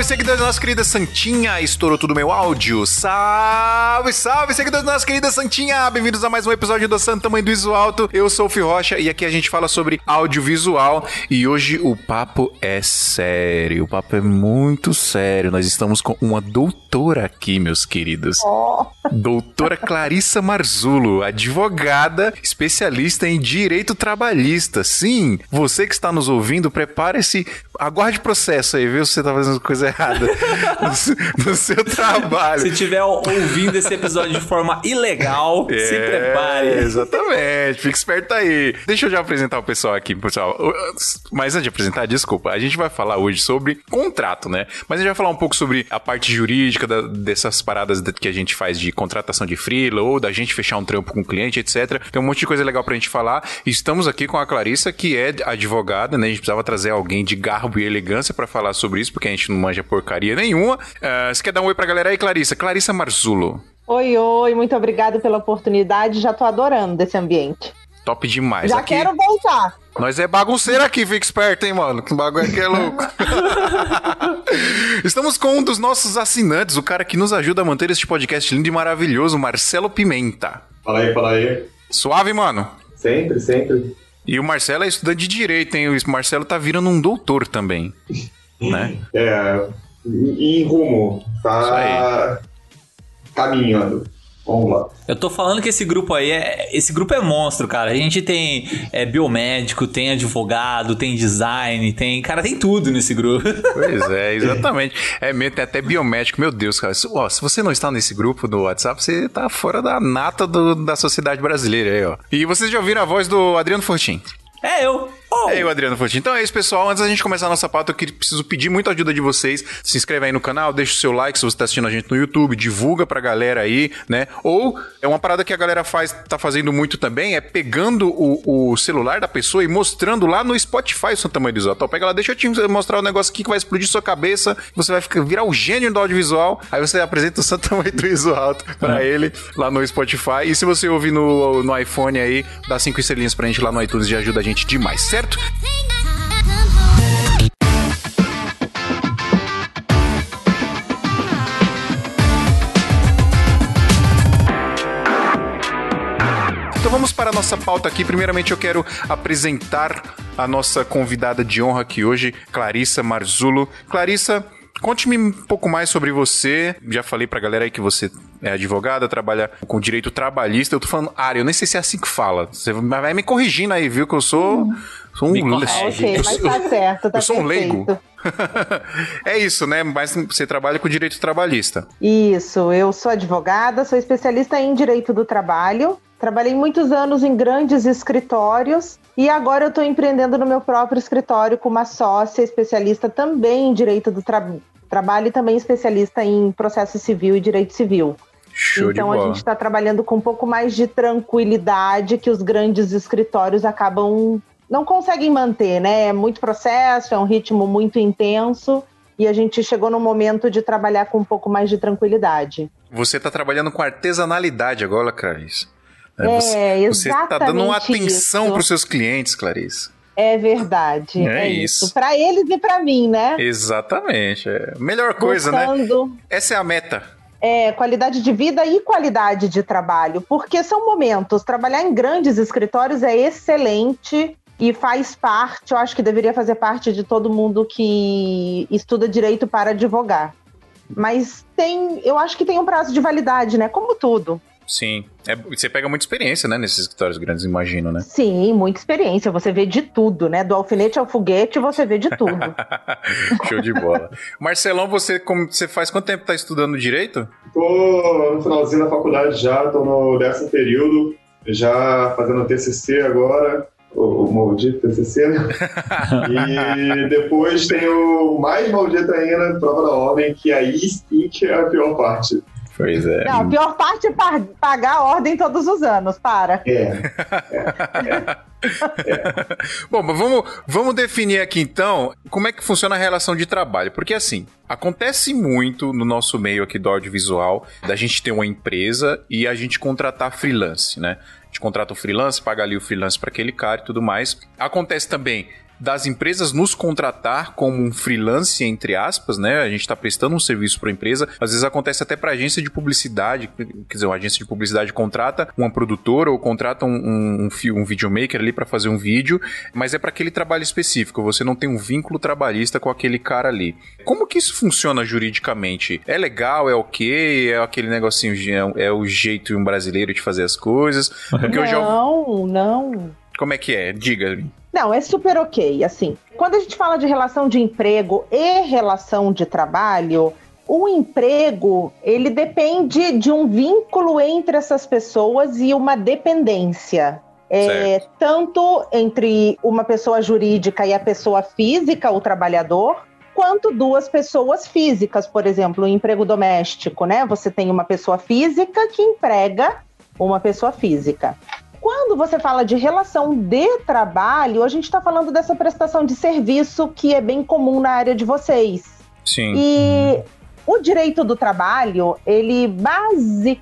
salve, seguidores da nossa querida Santinha! Estourou tudo meu áudio. Salve, salve, seguidores da nossa querida Santinha! Bem-vindos a mais um episódio do Santo Tamanho do Iso Alto. Eu sou o Fih Rocha e aqui a gente fala sobre audiovisual. E hoje o papo é sério. O papo é muito sério. Nós estamos com uma doutora aqui, meus queridos. Oh. Doutora Clarissa Marzulo, advogada, especialista em direito trabalhista. Sim, você que está nos ouvindo, prepare-se, aguarde processo aí, viu? Se você tá fazendo coisa errada no, no seu trabalho. Se estiver ouvindo esse episódio de forma ilegal, É, se prepare. Exatamente, fique esperto aí. Deixa eu já apresentar o pessoal aqui, pessoal. Mas antes de apresentar, desculpa, a gente vai falar hoje sobre contrato, né? Mas a gente vai falar um pouco sobre a parte jurídica da- dessas paradas que a gente faz de contratação de freela ou da gente fechar um trampo com o cliente, etc. Tem um monte de coisa legal pra gente falar. Estamos aqui com a Clarissa, que é advogada, né? A gente precisava trazer alguém de garbo e elegância pra falar sobre isso, porque a gente não manja porcaria nenhuma. Ah, você quer dar um oi pra galera aí, Clarissa? Clarissa Marzulo. Oi, oi, muito obrigada pela oportunidade. Já tô adorando desse ambiente. Top demais. Já aqui, quero voltar. Nós é bagunceiro aqui, fica esperto, hein, mano? Que bagulho aqui é louco. Estamos com um dos nossos assinantes, o cara que nos ajuda a manter este podcast lindo e maravilhoso, Marcelo Pimenta. Fala aí, fala aí. Suave, mano. Sempre, sempre. E o Marcelo é estudante de direito, hein? O Marcelo tá virando um doutor também. Né? É, em em rumo. Tá caminhando. Vamos lá. Eu tô falando que esse grupo aí é. Esse grupo é monstro, cara. A gente tem é, biomédico, tem advogado, tem design, tem. Cara, tem tudo nesse grupo. Pois é, exatamente. É mesmo, tem até biomédico. Meu Deus, cara. Se, ó, se você não está nesse grupo do WhatsApp, você tá fora da nata do- da sociedade brasileira aí, ó. E vocês já ouviram a voz do Adriano Fortin? É eu. Oh, É, o Adriano Fortin. Então é isso, pessoal. Antes da gente começar a nossa pauta, eu preciso pedir muita ajuda de vocês. Se inscreve aí no canal, deixa o seu like se você tá assistindo a gente no YouTube, divulga pra galera aí, né? Ou é uma parada que a galera faz, tá fazendo muito também, é pegando o, o celular da pessoa e mostrando lá no Spotify o seu tamanho do visual. Então pega lá, deixa eu te mostrar um negócio aqui que vai explodir sua cabeça, você vai ficar, virar o gênio do audiovisual, aí você apresenta o seu tamanho do visual pra ele lá no Spotify. E se você ouvir no, no iPhone aí, dá cinco estrelinhas pra gente lá no iTunes e ajuda a gente demais, certo? Então vamos para a nossa pauta aqui. Primeiramente eu quero apresentar a nossa convidada de honra aqui hoje, Clarissa Marzulo. Clarissa, conte-me um pouco mais sobre você. Já falei pra galera aí que você é advogada, trabalha com direito trabalhista. Eu tô falando área, eu nem sei se é assim que fala. Você vai me corrigindo aí, viu? Que eu sou, sou um... Me corrige. Ok, eu mas sou- tá certo, tá eu sou um leigo. é isso, né? Mas você trabalha com direito trabalhista. Isso, eu sou advogada, sou especialista em direito do trabalho. Trabalhei muitos anos em grandes escritórios e agora eu estou empreendendo no meu próprio escritório com uma sócia especialista também em direito do tra- trabalho e também especialista em processo civil e direito civil. Show então a gente está trabalhando com um pouco mais de tranquilidade que os grandes escritórios acabam não conseguem manter, né? É muito processo, é um ritmo muito intenso e a gente chegou no momento de trabalhar com um pouco mais de tranquilidade. Você tá trabalhando com artesanalidade agora, Clarissa. É, Você tá dando uma exatamente atenção para os seus clientes, Clarissa. É verdade. É É, isso. isso. Para eles e para mim, né? Exatamente. É. Melhor coisa, né? Buscando, Essa é a meta. É, qualidade de vida e qualidade de trabalho, porque são momentos. Trabalhar em grandes escritórios é excelente e faz parte, eu acho que deveria fazer parte de todo mundo que estuda direito para advogar. Mas tem, eu acho que tem um prazo de validade, né? Como tudo. Sim. É, você pega muita experiência, né? Nesses escritórios grandes, imagino, né? Sim, muita experiência. Você vê de tudo, né? Do alfinete ao foguete, você vê de tudo. Show de bola. Marcelão, você, como, você faz quanto tempo tá estudando direito? Tô no finalzinho da faculdade já, tô no décimo período, já fazendo TCC agora, o, o maldito TCC, né? E depois tem o mais maldito ainda, prova da ordem, que aí sim que é a pior parte. Pois é. Não, a pior parte é pa- pagar a ordem todos os anos, para. É, Bom, mas vamos, vamos definir aqui então como é que funciona a relação de trabalho. Porque assim, acontece muito no nosso meio aqui do audiovisual da gente ter uma empresa e a gente contratar freelance, né? Gente contrata freelance, paga ali o freelance para aquele cara e tudo mais. Acontece também das empresas nos contratar como um freelance, entre aspas, né? A gente está prestando um serviço para a empresa. Às vezes acontece até para agência de publicidade, quer dizer, uma agência de publicidade contrata uma produtora ou contrata um, um, um, um videomaker ali para fazer um vídeo, mas é para aquele trabalho específico. Você não tem um vínculo trabalhista com aquele cara ali. Como que isso funciona juridicamente? É legal? É ok? É aquele negocinho, é, é o jeito brasileiro de fazer as coisas? Porque não, eu já... não. Como é que é? Diga. Não, é super ok. Assim, quando a gente fala de relação de emprego e relação de trabalho, o emprego ele depende de um vínculo entre essas pessoas e uma dependência. É, tanto entre uma pessoa jurídica e a pessoa física, o trabalhador, quanto duas pessoas físicas, por exemplo, o emprego doméstico, né? Você tem uma pessoa física que emprega uma pessoa física. Quando você fala de relação de trabalho, a gente está falando dessa prestação de serviço que é bem comum na área de vocês. Sim. E o direito do trabalho, ele basicamente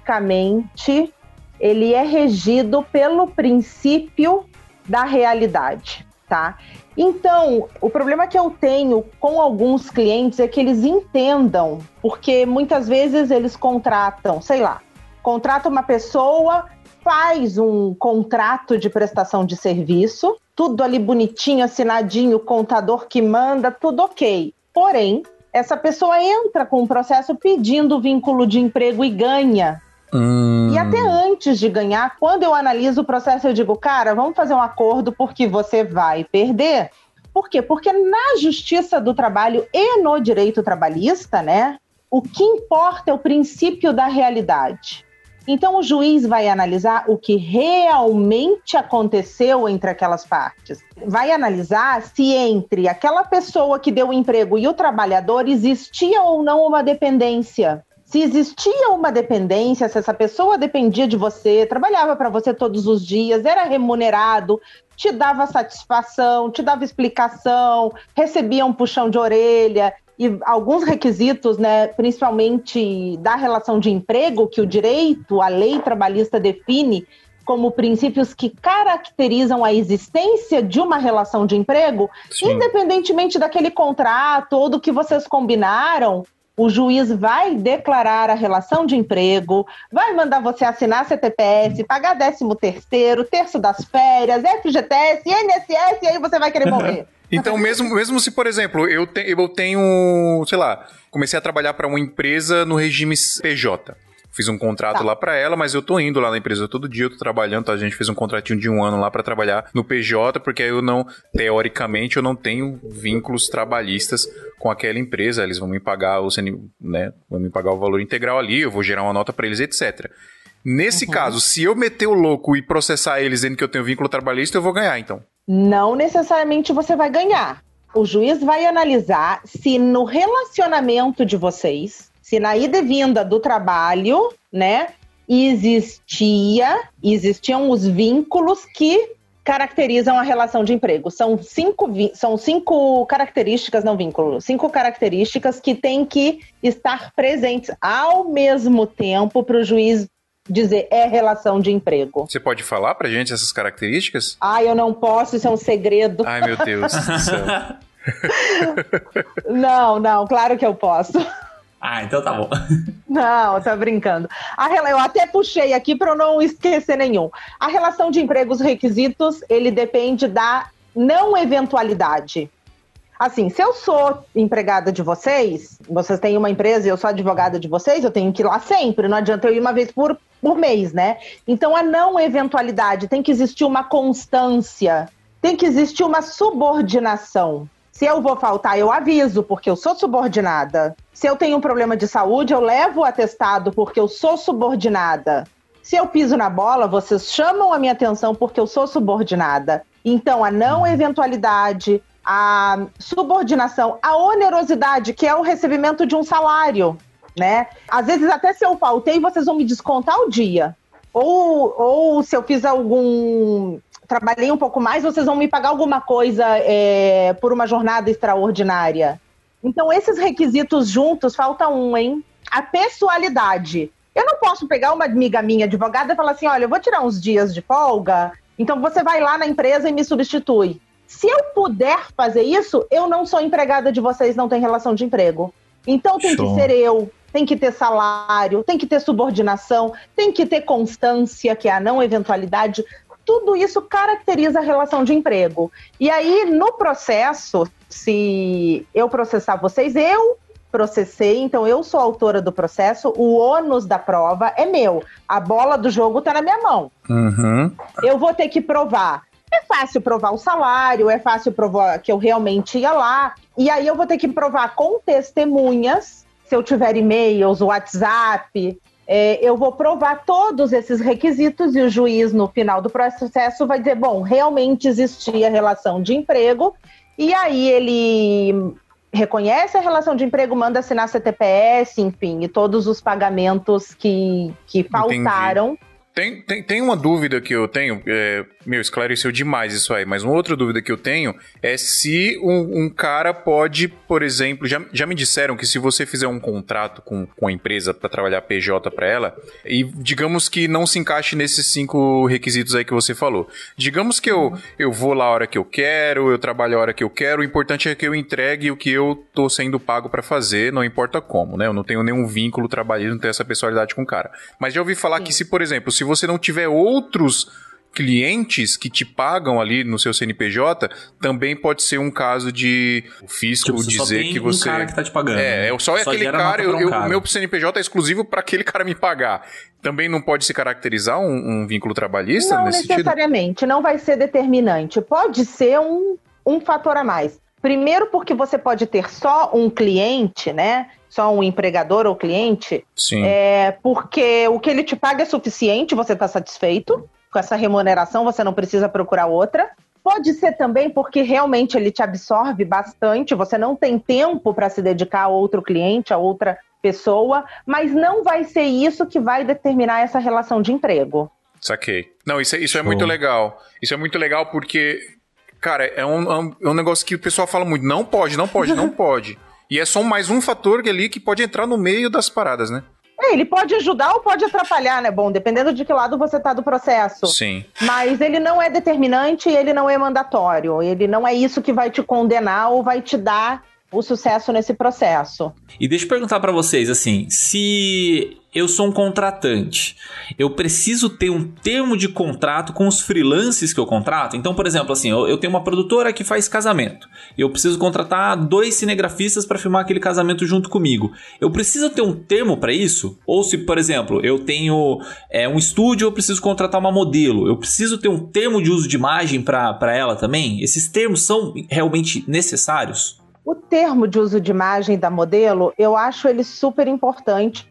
ele é regido pelo princípio da realidade, tá? Então, o problema que eu tenho com alguns clientes é que eles entendam, porque muitas vezes eles contratam, sei lá, contrata uma pessoa, faz um contrato de prestação de serviço, tudo ali bonitinho, assinadinho, contador que manda, tudo ok. Porém, essa pessoa entra com o processo pedindo vínculo de emprego e ganha. Hum. E até antes de ganhar, quando eu analiso o processo, eu digo, cara, vamos fazer um acordo porque você vai perder. Por quê? Porque na justiça do trabalho e no direito trabalhista, né, o que importa é o princípio da realidade. Então, o juiz vai analisar o que realmente aconteceu entre aquelas partes. Vai analisar se entre aquela pessoa que deu o emprego e o trabalhador existia ou não uma dependência. Se existia uma dependência, se essa pessoa dependia de você, trabalhava para você todos os dias, era remunerado, te dava satisfação, te dava explicação, recebia um puxão de orelha, e alguns requisitos, né, principalmente da relação de emprego, que o direito, a lei trabalhista define como princípios que caracterizam a existência de uma relação de emprego, Sim. independentemente daquele contrato ou do que vocês combinaram, o juiz vai declarar a relação de emprego, vai mandar você assinar CTPS, pagar 13 terceiro, terço das férias, FGTS, INSS, e aí você vai querer morrer. Então, mesmo, mesmo se, por exemplo, eu, te, eu tenho, sei lá, comecei a trabalhar para uma empresa no regime PJ. Fiz um contrato tá. lá para ela, mas eu tô indo lá na empresa todo dia, eu tô trabalhando, tá? a gente fez um contratinho de um ano lá para trabalhar no PJ, porque aí eu não, teoricamente, eu não tenho vínculos trabalhistas com aquela empresa, eles vão me pagar o né, vão me pagar o valor integral ali, eu vou gerar uma nota para eles, etc. Nesse uhum. caso, se eu meter o louco e processar eles dizendo que eu tenho vínculo trabalhista, eu vou ganhar, então não necessariamente você vai ganhar. O juiz vai analisar se no relacionamento de vocês, se na ida e vinda do trabalho, né, existia, existiam os vínculos que caracterizam a relação de emprego. São cinco, são cinco características, não vínculo, cinco características que têm que estar presentes ao mesmo tempo para o juiz dizer é relação de emprego. Você pode falar pra gente essas características? Ah, eu não posso, isso é um segredo. Ai, meu Deus do céu. não, não, claro que eu posso. Ah, então tá bom. Não, tá brincando. A, eu até puxei aqui para eu não esquecer nenhum. A relação de emprego, os requisitos, ele depende da não eventualidade. Assim, se eu sou empregada de vocês, vocês têm uma empresa e eu sou advogada de vocês, eu tenho que ir lá sempre. Não adianta eu ir uma vez por, por mês, né? Então, a não eventualidade tem que existir uma constância, tem que existir uma subordinação. Se eu vou faltar, eu aviso, porque eu sou subordinada. Se eu tenho um problema de saúde, eu levo o atestado, porque eu sou subordinada. Se eu piso na bola, vocês chamam a minha atenção porque eu sou subordinada. Então, a não eventualidade, a subordinação, a onerosidade, que é o recebimento de um salário, né? Às vezes, até se eu faltei, vocês vão me descontar o dia. Ou, ou se eu fiz algum. Trabalhei um pouco mais, vocês vão me pagar alguma coisa é, por uma jornada extraordinária. Então, esses requisitos juntos, falta um, hein? A pessoalidade. Eu não posso pegar uma amiga minha advogada e falar assim: olha, eu vou tirar uns dias de folga, então você vai lá na empresa e me substitui. Se eu puder fazer isso, eu não sou empregada de vocês, não tem relação de emprego. Então tem Show. que ser eu, tem que ter salário, tem que ter subordinação, tem que ter constância, que é a não eventualidade. Tudo isso caracteriza a relação de emprego. E aí, no processo, se eu processar vocês, eu processei, então eu sou autora do processo, o ônus da prova é meu. A bola do jogo está na minha mão. Uhum. Eu vou ter que provar. É fácil provar o salário, é fácil provar que eu realmente ia lá. E aí eu vou ter que provar com testemunhas, se eu tiver e-mails, WhatsApp, é, eu vou provar todos esses requisitos e o juiz, no final do processo, vai dizer: bom, realmente existia relação de emprego, e aí ele reconhece a relação de emprego, manda assinar CTPS, enfim, e todos os pagamentos que, que faltaram. Entendi. Tem, tem, tem uma dúvida que eu tenho, é, meu, esclareceu demais isso aí, mas uma outra dúvida que eu tenho é se um, um cara pode, por exemplo, já, já me disseram que se você fizer um contrato com, com a empresa para trabalhar PJ para ela, e digamos que não se encaixe nesses cinco requisitos aí que você falou. Digamos que eu, eu vou lá a hora que eu quero, eu trabalho a hora que eu quero, o importante é que eu entregue o que eu tô sendo pago para fazer, não importa como, né? Eu não tenho nenhum vínculo trabalhista, não tenho essa pessoalidade com o cara. Mas já ouvi falar Sim. que se, por exemplo, se você não tiver outros clientes que te pagam ali no seu CNPJ, também pode ser um caso de o fisco tipo, dizer que você. Um cara que tá te pagando. É, né? só é aquele cara, eu, um cara. O meu CNPJ é exclusivo para aquele cara me pagar. Também não pode se caracterizar um, um vínculo trabalhista não nesse necessariamente, sentido? não vai ser determinante. Pode ser um, um fator a mais. Primeiro, porque você pode ter só um cliente, né? Só um empregador ou cliente. Sim. É, porque o que ele te paga é suficiente, você está satisfeito com essa remuneração, você não precisa procurar outra. Pode ser também porque realmente ele te absorve bastante, você não tem tempo para se dedicar a outro cliente, a outra pessoa, mas não vai ser isso que vai determinar essa relação de emprego. Saquei. Não, isso, é, isso é muito legal. Isso é muito legal porque Cara, é um, é um negócio que o pessoal fala muito. Não pode, não pode, não pode. E é só mais um fator ali que pode entrar no meio das paradas, né? É, ele pode ajudar ou pode atrapalhar, né? Bom, dependendo de que lado você tá do processo. Sim. Mas ele não é determinante e ele não é mandatório. Ele não é isso que vai te condenar ou vai te dar o sucesso nesse processo. E deixa eu perguntar para vocês assim, se eu sou um contratante, eu preciso ter um termo de contrato com os freelances que eu contrato. Então, por exemplo, assim, eu, eu tenho uma produtora que faz casamento. Eu preciso contratar dois cinegrafistas para filmar aquele casamento junto comigo. Eu preciso ter um termo para isso? Ou se, por exemplo, eu tenho é, um estúdio, eu preciso contratar uma modelo. Eu preciso ter um termo de uso de imagem para ela também? Esses termos são realmente necessários? O termo de uso de imagem da modelo, eu acho ele super importante,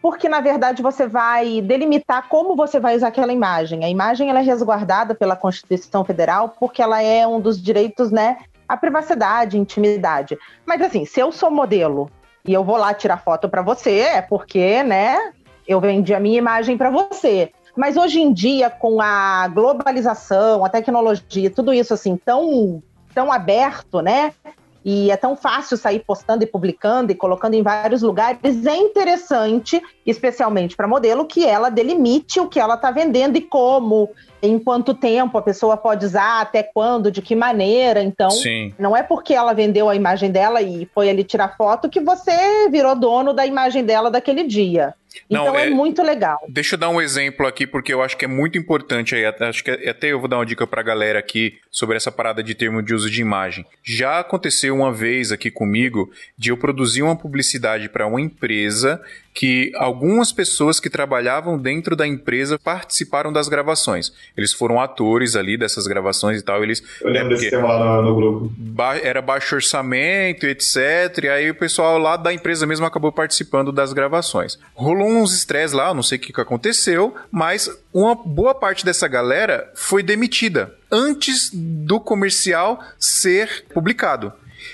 porque na verdade você vai delimitar como você vai usar aquela imagem. A imagem ela é resguardada pela Constituição Federal porque ela é um dos direitos, né, à privacidade, intimidade. Mas assim, se eu sou modelo e eu vou lá tirar foto para você, é porque, né, eu vendi a minha imagem para você. Mas hoje em dia, com a globalização, a tecnologia, tudo isso assim tão tão aberto, né? E é tão fácil sair postando e publicando e colocando em vários lugares, é interessante, especialmente para modelo, que ela delimite o que ela está vendendo e como, em quanto tempo a pessoa pode usar, até quando, de que maneira. Então, Sim. não é porque ela vendeu a imagem dela e foi ali tirar foto que você virou dono da imagem dela daquele dia. Não, então é, é, muito legal. Deixa eu dar um exemplo aqui, porque eu acho que é muito importante aí. Acho que até eu vou dar uma dica pra galera aqui sobre essa parada de termo de uso de imagem. Já aconteceu uma vez aqui comigo de eu produzir uma publicidade para uma empresa que algumas pessoas que trabalhavam dentro da empresa participaram das gravações. Eles foram atores ali dessas gravações e tal. Eles, eu lembro desse tema lá no, no grupo. Ba era baixo orçamento, etc. E aí o pessoal lá da empresa mesmo acabou participando das gravações. Rolou uns estresse lá, não sei o que, que aconteceu, mas uma boa parte dessa galera foi demitida antes do comercial ser publicado.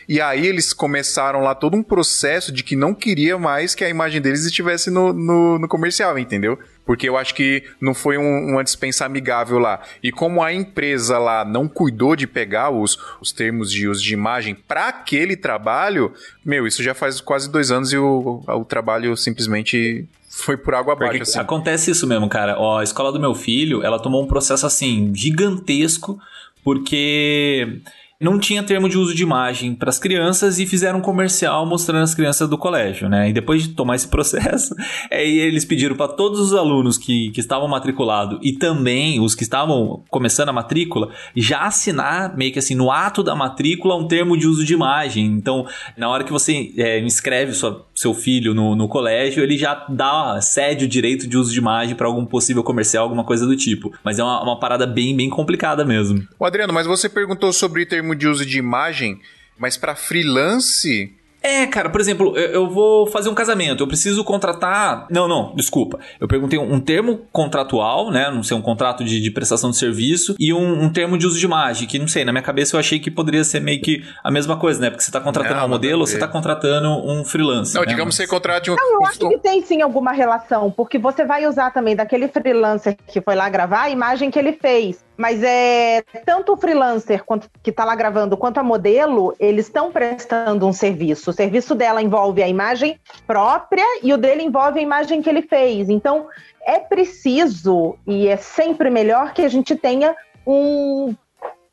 E aí eles começaram lá todo um processo de que não queria mais que a imagem deles estivesse no, no, no comercial, entendeu? Porque eu acho que não foi um, uma dispensa amigável lá. E como a empresa lá não cuidou de pegar os, os termos de uso de imagem para aquele trabalho, meu, isso já faz quase dois anos e o, o trabalho simplesmente foi por água abaixo. Assim. Acontece isso mesmo, cara. Ó, a escola do meu filho, ela tomou um processo assim gigantesco porque não tinha termo de uso de imagem para as crianças e fizeram um comercial mostrando as crianças do colégio, né? E depois de tomar esse processo, aí eles pediram para todos os alunos que, que estavam matriculados e também os que estavam começando a matrícula já assinar meio que assim no ato da matrícula um termo de uso de imagem. Então, na hora que você é, inscreve sua, seu filho no, no colégio, ele já dá cede o direito de uso de imagem para algum possível comercial, alguma coisa do tipo. Mas é uma, uma parada bem bem complicada mesmo. O Adriano, mas você perguntou sobre termo termo de uso de imagem, mas para freelance é, cara, por exemplo, eu, vou fazer um casamento, eu preciso contratar. Não, não, desculpa. Eu perguntei um, termo contratual, né? Não sei, um contrato de, de prestação de serviço e um, um, termo de uso de imagem, que não sei, na minha cabeça eu achei que poderia ser meio que a mesma coisa, né? Porque você está contratando não, um modelo ou você está contratando um freelancer. Não, né? digamos que você contrate um. Não, eu acho que tem sim alguma relação, porque você vai usar também daquele freelancer que foi lá gravar a imagem que ele fez. Mas é tanto o freelancer quanto que está lá gravando, quanto a modelo, eles estão prestando um serviço. O serviço dela envolve a imagem própria e o dele envolve a imagem que ele fez. Então, é preciso e é sempre melhor que a gente tenha um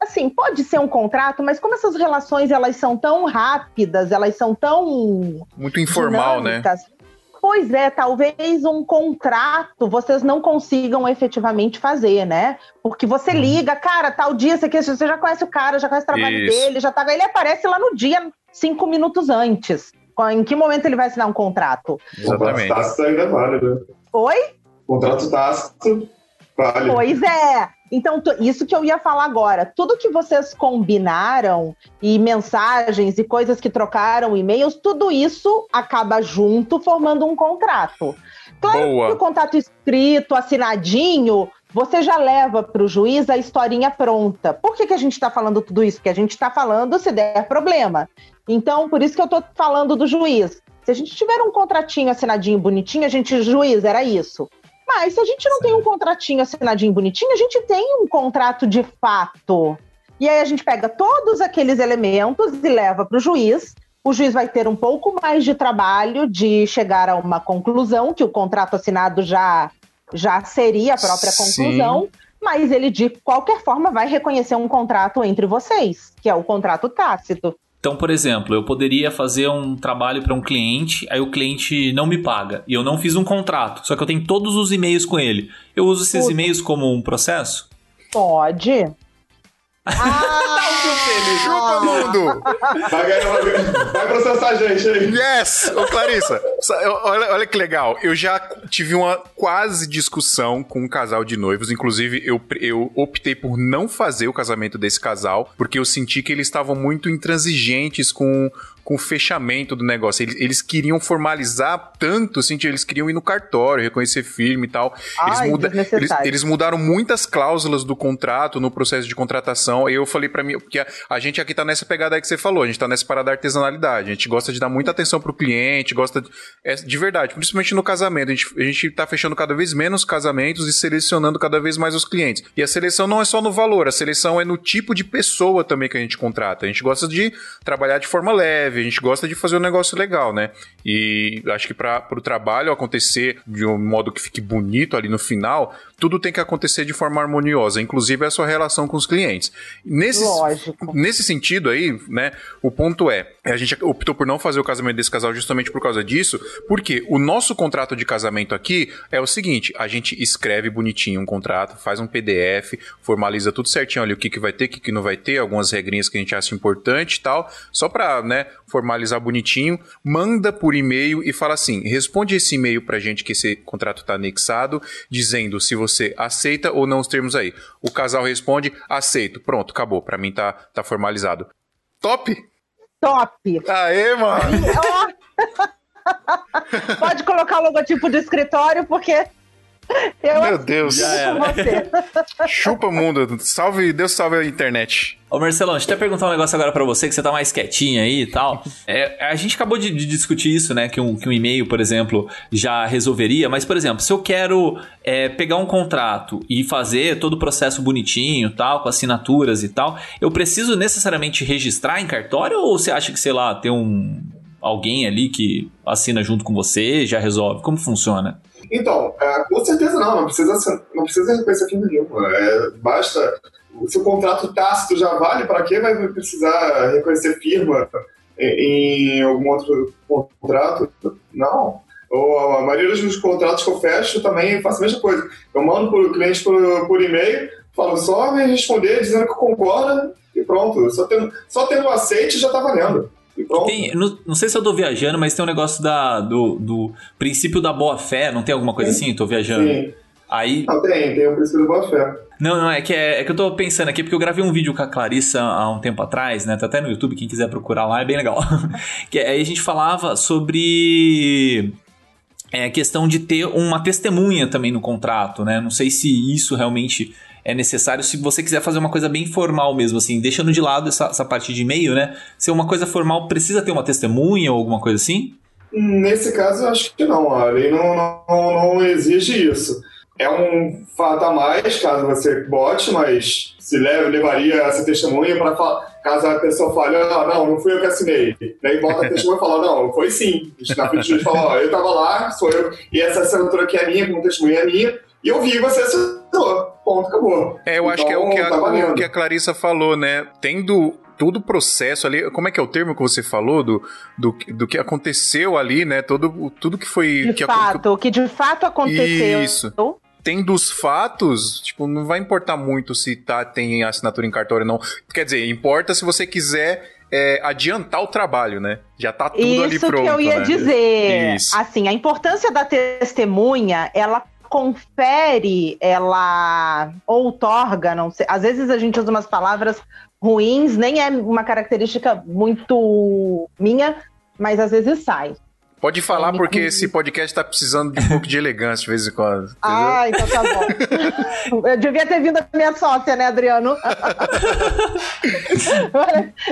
assim, pode ser um contrato, mas como essas relações elas são tão rápidas, elas são tão muito informal, né? dinâmicas, né? Pois é, talvez um contrato vocês não consigam efetivamente fazer, né? Porque você uhum. liga, cara, tal dia, você, você já conhece o cara, já conhece o trabalho Isso. dele, já tá. Ele aparece lá no dia, cinco minutos antes. Em que momento ele vai assinar um contrato? Exatamente. Contrato tácito ainda é válido. Oi? Contrato tácito vale. Pois é. Então, isso que eu ia falar agora. Tudo que vocês combinaram, e mensagens, e coisas que trocaram, e-mails, tudo isso acaba junto formando um contrato. Claro Boa. que o contrato escrito, assinadinho, você já leva para o juiz a historinha pronta. Por que, que a gente está falando tudo isso? Porque a gente está falando se der problema. Então, por isso que eu estou falando do juiz. Se a gente tiver um contratinho assinadinho bonitinho, a gente, juiz, era isso. Mas se a gente não tem um contratinho assinadinho bonitinho, a gente tem um contrato de fato. E aí a gente pega todos aqueles elementos e leva para o juiz. O juiz vai ter um pouco mais de trabalho de chegar a uma conclusão, que o contrato assinado já, já seria a própria conclusão, Sim. mas ele, de qualquer forma, vai reconhecer um contrato entre vocês, que é o contrato tácito. Então, por exemplo, eu poderia fazer um trabalho para um cliente, aí o cliente não me paga e eu não fiz um contrato, só que eu tenho todos os e-mails com ele. Eu uso esses e-mails como um processo? Pode. Ah, Chupa, mundo! Vai, vai, vai processar a gente aí. Yes! Ô, Clarissa, olha, olha que legal. Eu já tive uma quase discussão com um casal de noivos. Inclusive, eu, eu optei por não fazer o casamento desse casal, porque eu senti que eles estavam muito intransigentes com com o fechamento do negócio. Eles, eles queriam formalizar tanto, assim, eles queriam ir no cartório, reconhecer firme e tal. Eles, Ai, muda, eles, eles, mudaram muitas cláusulas do contrato no processo de contratação. E eu falei para mim, porque a, a, gente aqui tá nessa pegada aí que você falou, a gente tá nessa parada da artesanalidade. A gente gosta de dar muita atenção pro cliente, gosta de, é, de verdade, principalmente no casamento. A gente, a gente tá fechando cada vez menos casamentos e selecionando cada vez mais os clientes. E a seleção não é só no valor, a seleção é no tipo de pessoa também que a gente contrata. A gente gosta de trabalhar de forma leve leve, a gente gosta de fazer um negócio legal, né? E acho que para o trabalho acontecer de um modo que fique bonito ali no final, tudo tem que acontecer de forma harmoniosa, inclusive a sua relação com os clientes. Nesse, Lógico. Nesse sentido aí, né, o ponto é, a gente optou por não fazer o casamento desse casal justamente por causa disso, porque o nosso contrato de casamento aqui é o seguinte, a gente escreve bonitinho um contrato, faz um PDF, formaliza tudo certinho ali o que, que vai ter, o que, que não vai ter, algumas regrinhas que a gente acha importante e tal, só para, né, formalizar bonitinho, manda por e-mail e fala assim: responde esse e-mail pra gente que esse contrato tá anexado, dizendo se você aceita ou não os termos aí. O casal responde: aceito. Pronto, acabou. Pra mim tá, tá formalizado. Top? Top! Aê, mano! Pode colocar o logotipo do escritório, porque eu Meu Deus. Chupa o mundo. Salve, Deus salve a internet. Ô Marcelão, deixa eu até perguntar um negócio agora para você, que você tá mais quietinho aí e tal. É, a gente acabou de, de, discutir isso, né? Que um, que um e-mail, por exemplo, já resolveria. Mas, por exemplo, se eu quero é, pegar um contrato e fazer todo o processo bonitinho tal, com assinaturas e tal, eu preciso necessariamente registrar em cartório? Ou você acha que, sei lá, tem um alguém ali que assina junto com você, já resolve? Como funciona? Então, é, com certeza não, não precisa, não precisa reconhecer fim nenhum. É, basta se o contrato tácito já vale, para que vai precisar reconhecer firma em, em algum outro contrato? Não. Ou a maioria dos contratos que eu fecho também faço a mesma coisa. Eu mando para o cliente por, por e-mail, falo só me responder dizendo que concorda e pronto. Só tendo, só tendo aceite já está valendo. Tem, não, não, sei se eu tô viajando, mas tem um negócio da, do, do princípio da boa fé, não tem alguma coisa Sim. assim? Tô viajando. Sim. Aí... Não, tem, tem o princípio da boa fé. Não, não, é que, é, é, que eu tô pensando aqui, porque eu gravei um vídeo com a Clarissa há um tempo atrás, né? Tá até no YouTube, quem quiser procurar lá, é bem legal. que aí a gente falava sobre é, a questão de ter uma testemunha também no contrato, né? Não sei se isso realmente é necessário se você quiser fazer uma coisa bem formal mesmo, assim, deixando de lado essa, essa parte de e-mail, né? Se uma coisa formal precisa ter uma testemunha ou alguma coisa assim? Nesse caso, eu acho que não. A lei não, não, não exige isso. É um fato a mais, caso você bote, mas se leve, levaria essa testemunha para caso a pessoa fale, ah, não, não fui eu que assinei. Daí bota a testemunha e fala, não, foi sim. Na frente do fala, eu estava lá, sou eu, e essa assinatura aqui é minha, como testemunha é minha, e eu vi você assinou. Ponto, acabou. É, eu então, acho que é o que, a, tá o que a Clarissa falou, né? Tendo todo o processo ali, como é que é o termo que você falou do, do, do que aconteceu ali, né? Todo, tudo que foi. De que fato, o que de fato aconteceu. Isso. Tendo os fatos, tipo, não vai importar muito se tá, tem assinatura em cartório ou não. Quer dizer, importa se você quiser é, adiantar o trabalho, né? Já tá tudo Isso ali pronto. Isso que eu ia né? dizer. Isso. Assim, a importância da testemunha, ela confere, ela outorga, não sei. Às vezes a gente usa umas palavras ruins, nem é uma característica muito minha, mas às vezes sai. Pode falar é, porque esse podcast está precisando de um pouco de elegância de vez em quando. Entendeu? Ah, então tá bom. Eu devia ter vindo a minha sócia, né, Adriano?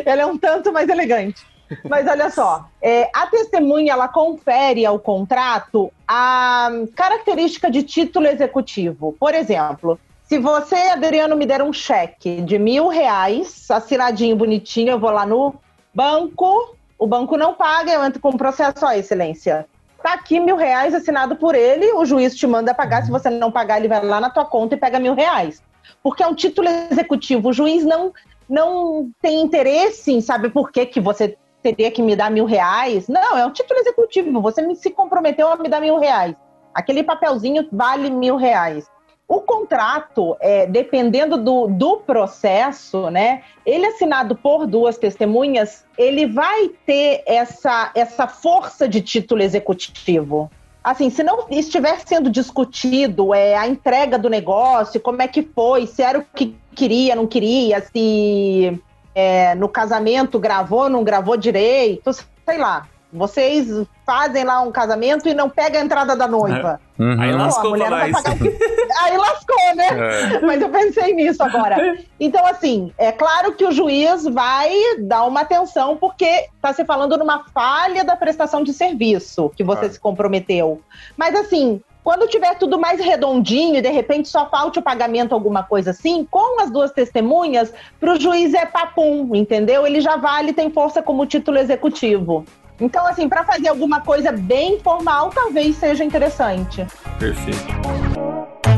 Ela é um tanto mais elegante. Mas olha só, é, a testemunha ela confere ao contrato a característica de título executivo. Por exemplo, se você, Adriano, me der um cheque de mil reais, assinadinho, bonitinho, eu vou lá no banco, o banco não paga, eu entro com um processo, ó, excelência. Tá aqui mil reais assinado por ele, o juiz te manda pagar, se você não pagar, ele vai lá na tua conta e pega mil reais. Porque é um título executivo, o juiz não, não tem interesse em saber por que, que você teria que me dar mil reais. Não, é um título executivo. Você se comprometeu a me dar mil reais. Aquele papelzinho vale mil reais. O contrato, é, dependendo do, do processo, né? Ele assinado por duas testemunhas, ele vai ter essa, essa força de título executivo. Assim, se não estiver sendo discutido é, a entrega do negócio, como é que foi, se era o que queria, não queria, se é, no casamento gravou, não gravou direito, sei lá. Vocês fazem lá um casamento e não pega a entrada da noiva. É. Uhum. Aí lascou a que... Aí lascou, né? É. Mas eu pensei nisso agora. Então, assim, é claro que o juiz vai dar uma atenção, porque está se falando numa falha da prestação de serviço que você ah. se comprometeu. Mas, assim, quando tiver tudo mais redondinho e de repente só falte o pagamento, alguma coisa assim, com as duas testemunhas, para o juiz é papum, entendeu? Ele já vale, tem força como título executivo. Então, assim, para fazer alguma coisa bem formal, talvez seja interessante. Perfeito.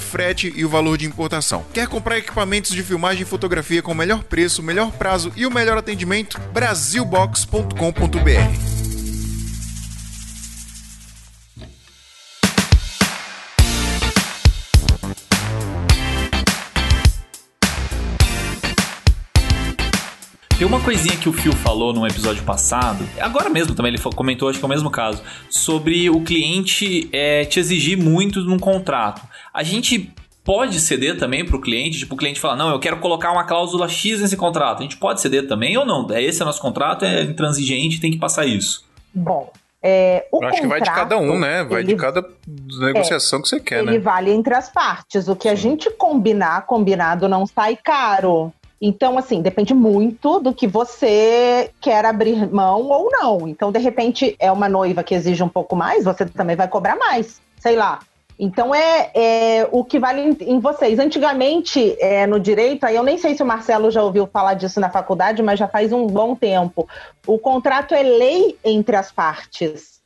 frete e o valor de importação. Quer comprar equipamentos de filmagem e fotografia com o melhor preço, melhor prazo e o melhor atendimento? Brasilbox.com.br Tem uma coisinha que o Phil falou num episódio passado, agora mesmo também, ele comentou, acho que é o mesmo caso, sobre o cliente é, te exigir muito num contrato. A gente pode ceder também para o cliente, tipo, o cliente fala, não, eu quero colocar uma cláusula X nesse contrato. A gente pode ceder também ou não? É esse é nosso contrato, é intransigente, tem que passar isso. Bom, É, o Eu acho que vai de cada um, né? Vai de ele- cada negociação que você quer, ele né? vale entre as partes. O que a Sim. gente combinar, combinado não sai caro. Então, assim, depende muito do que você quer abrir mão ou não. Então, de repente, é uma noiva que exige um pouco mais, você também vai cobrar mais. Sei lá. Então, é, é o que vale em, vocês. Antigamente, é, no direito, aí eu nem sei se o Marcelo já ouviu falar disso na faculdade, mas já faz um bom tempo. O contrato é lei entre as partes.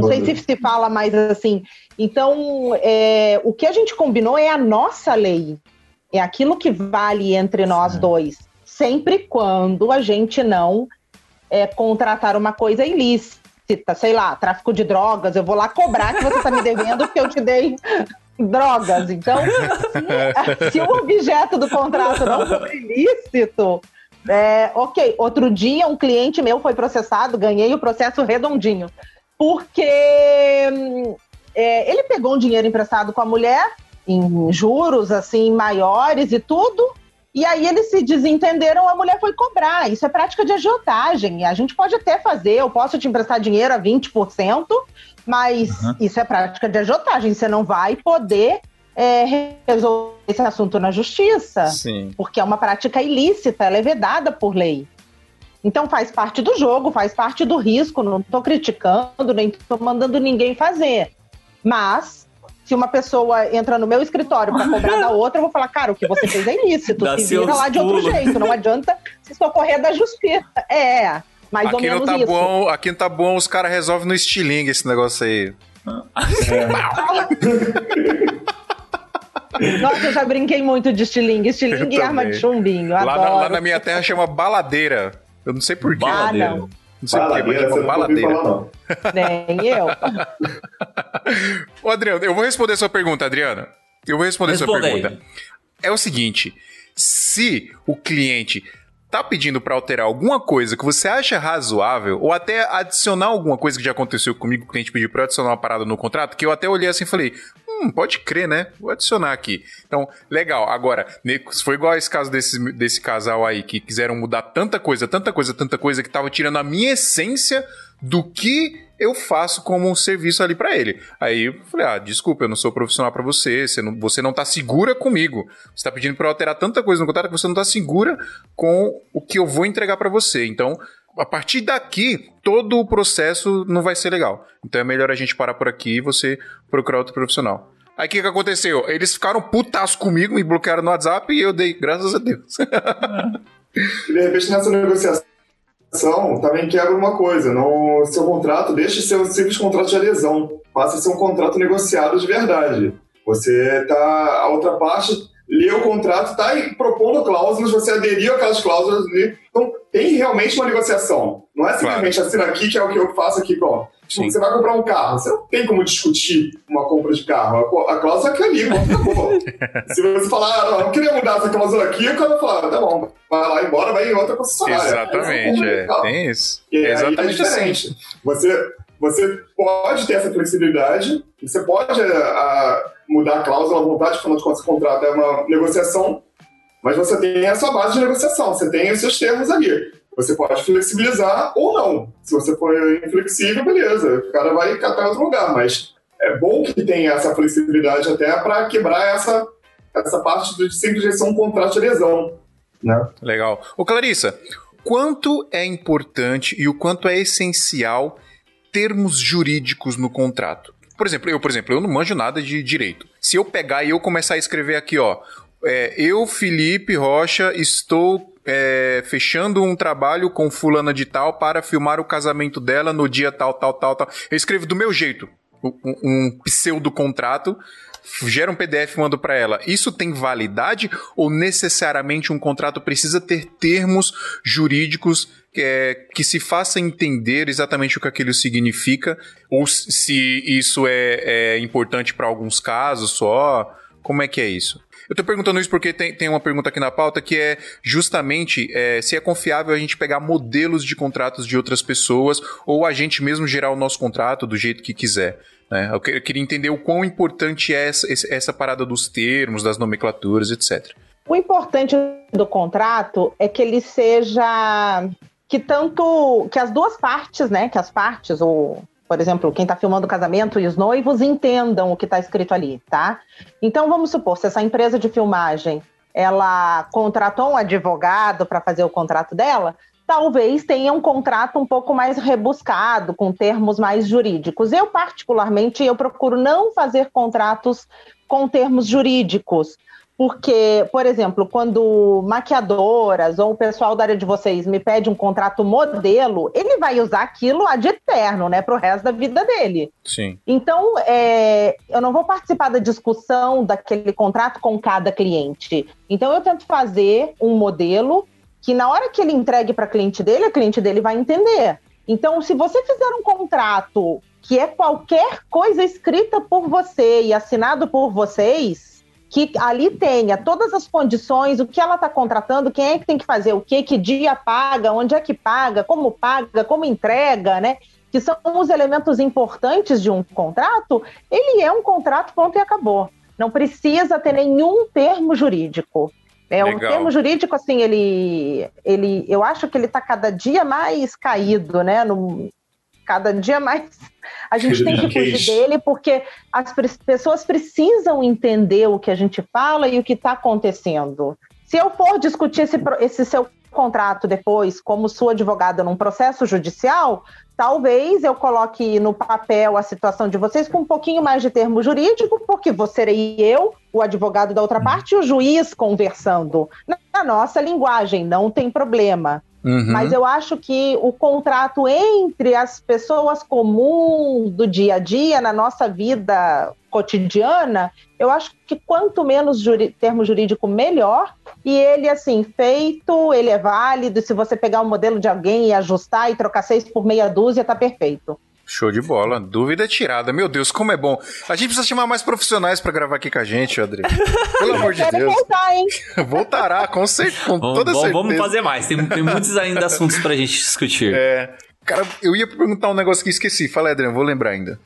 Não sei se se fala mais assim. Então, é, o que a gente combinou é a nossa lei. É aquilo que vale entre nós dois. Sempre quando a gente não é, contratar uma coisa ilícita. Sei lá, tráfico de drogas. Eu vou lá cobrar que você está me devendo porque eu te dei drogas. Então, se, se o objeto do contrato não for ilícito, é, ok. Outro dia, um cliente meu foi processado, ganhei o processo redondinho. Porque é, ele pegou um dinheiro emprestado com a mulher, em juros assim maiores e tudo. E aí eles se desentenderam, a mulher foi cobrar. Isso é prática de agiotagem. A gente pode até fazer, eu posso te emprestar dinheiro a 20%, mas Uhum. isso é prática de agiotagem. Você não vai poder é, resolver esse assunto na justiça Sim. porque é uma prática ilícita, ela é vedada por lei. Então faz parte do jogo, faz parte do risco, não estou criticando, nem estou mandando ninguém fazer. Mas, se uma pessoa entra no meu escritório para cobrar da outra, eu vou falar, cara, o que você fez é ilícito, Dá se vira lá de outro jeito, não adianta se socorrer da justiça. É, mais ou Aqui não menos tá isso. bom, aqui não tá bom, os caras resolvem no estilingue esse negócio aí. Nossa, eu já brinquei muito de estilingue, estilingue e arma de chumbinho, Lá na, lá na minha terra chama baladeira. Eu não sei porquê. Ah, não. Não sei mas Baladeira, você chama não ouviu baladeira. falar, não. Nem eu. Ô, Adriano, eu vou responder sua pergunta, Adriana. Eu vou responder sua Responda aí. pergunta. É o seguinte: se o cliente tá pedindo para alterar alguma coisa que você acha razoável, ou até adicionar alguma coisa que já aconteceu comigo, o cliente pediu para adicionar uma parada no contrato, que eu até olhei assim e falei. Hum, pode crer, né? Vou adicionar aqui. Então, legal. Agora, foi igual esse caso desse, desse casal aí, que quiseram mudar tanta coisa, tanta coisa, tanta coisa, que tava tirando a minha essência do que eu faço como um serviço ali pra ele. Aí eu falei: ah, desculpa, eu não sou profissional pra você, você não, você não tá segura comigo. Você tá pedindo pra eu alterar tanta coisa no contrato que você não tá segura com o que eu vou entregar pra você. Então, a partir daqui, todo o processo não vai ser legal. Então é melhor a gente parar por aqui e você procurar outro profissional. Aí o que, que aconteceu? Eles ficaram putaços comigo, me bloquearam no WhatsApp e eu dei, graças a Deus. De repente nessa negociação também quebra uma coisa. No seu contrato, deixe de ser um simples contrato de adesão. Passa a ser um contrato negociado de verdade. Você tá. A outra parte lê o contrato, tá propondo cláusulas, você aderiu aquelas cláusulas ali. Então tem realmente uma negociação. Não é simplesmente assina aqui, que é o que eu faço aqui, pronto. Sim. você vai comprar um carro, você não tem como discutir uma compra de carro. A, cláusula é ali, acabou. Se você falar, ah, não, eu queria mudar essa cláusula aqui, o cara vai falar, tá bom, vai lá embora, vai em outra concessionária. Exatamente, é. Aí, Tem isso. e é Exatamente assim. diferente. Você, você pode ter essa flexibilidade, você pode eh, a, mudar a cláusula à vontade, afinal de contas, o contrato é uma negociação, mas você tem a sua base de negociação, você tem os seus termos ali. Você pode flexibilizar ou não. Se você for inflexível, beleza, o cara vai catar outro lugar, mas é bom que tenha essa flexibilidade até para quebrar essa, essa parte de simplesmente ser um contrato de adesão. Né? Legal. Ô, Clarissa, quanto é importante e o quanto é essencial termos jurídicos no contrato? Por exemplo, eu, por exemplo, eu não manjo nada de direito. Se eu pegar e eu começar a escrever aqui, ó, é, eu, Felipe Rocha, estou é, fechando um trabalho com fulana de tal para filmar o casamento dela no dia tal, tal, tal, tal. Eu escrevo do meu jeito, um, um pseudo contrato, gera um PDF e mando para ela. Isso tem validade ou necessariamente um contrato precisa ter termos jurídicos que, é, que se faça entender exatamente o que aquilo significa ou se isso é, é importante para alguns casos só? Como é que é isso? Eu tô perguntando isso porque tem, tem uma pergunta aqui na pauta que é justamente é, se é confiável a gente pegar modelos de contratos de outras pessoas ou a gente mesmo gerar o nosso contrato do jeito que quiser. Né? Eu, que- eu queria entender o quão importante é essa, essa parada dos termos, das nomenclaturas, etc. O importante do contrato é que ele seja que tanto que as duas partes, né, que as partes, o, por exemplo, quem está filmando o casamento e os noivos entendam o que está escrito ali, tá? Então vamos supor, se essa empresa de filmagem ela contratou um advogado para fazer o contrato dela, talvez tenha um contrato um pouco mais rebuscado, com termos mais jurídicos. Eu particularmente eu procuro não fazer contratos com termos jurídicos, porque, por exemplo, quando maquiadoras ou o pessoal da área de vocês me pede um contrato modelo, ele vai usar aquilo ad eterno, né, para o resto da vida dele. Sim. Então, é, eu não vou participar da discussão daquele contrato com cada cliente. Então, eu tento fazer um modelo que, na hora que ele entregue para cliente dele, a cliente dele vai entender. Então, se você fizer um contrato que é qualquer coisa escrita por você e assinado por vocês, que ali tenha todas as condições, o que ela está contratando, quem é que tem que fazer o quê, que dia paga, onde é que paga, como paga, como entrega, né? Que são os elementos importantes de um contrato, ele é um contrato, ponto e acabou. Não precisa ter nenhum termo jurídico. É, o termo jurídico, assim, ele, ele, eu acho que ele está cada dia mais caído, né? No, cada dia mais a gente tem que fugir dele porque as pessoas precisam entender o que a gente fala e o que está acontecendo. Se eu for discutir esse, esse seu contrato depois, como sua advogada num processo judicial, talvez eu coloque no papel a situação de vocês com um pouquinho mais de termo jurídico, porque você e eu, o advogado da outra uhum. parte, e o juiz conversando na nossa linguagem, não tem problema. Uhum. Mas eu acho que o contrato entre as pessoas comuns do dia a dia, na nossa vida cotidiana, eu acho que quanto menos juri termo jurídico, melhor. E ele, assim, feito, ele é válido. Se você pegar o um modelo de alguém e ajustar e trocar seis por meia dúzia, tá perfeito. Show de bola. Dúvida tirada. Meu Deus, como é bom. A gente precisa chamar mais profissionais para gravar aqui com a gente, Adri. Pelo amor de Deus. voltar, hein? Voltará, com, cer com vamos, toda certeza. Vamos fazer mais. Tem, tem muitos ainda assuntos pra gente discutir. É. Cara, eu ia perguntar um negócio que esqueci. Fala, Adriano, vou lembrar ainda.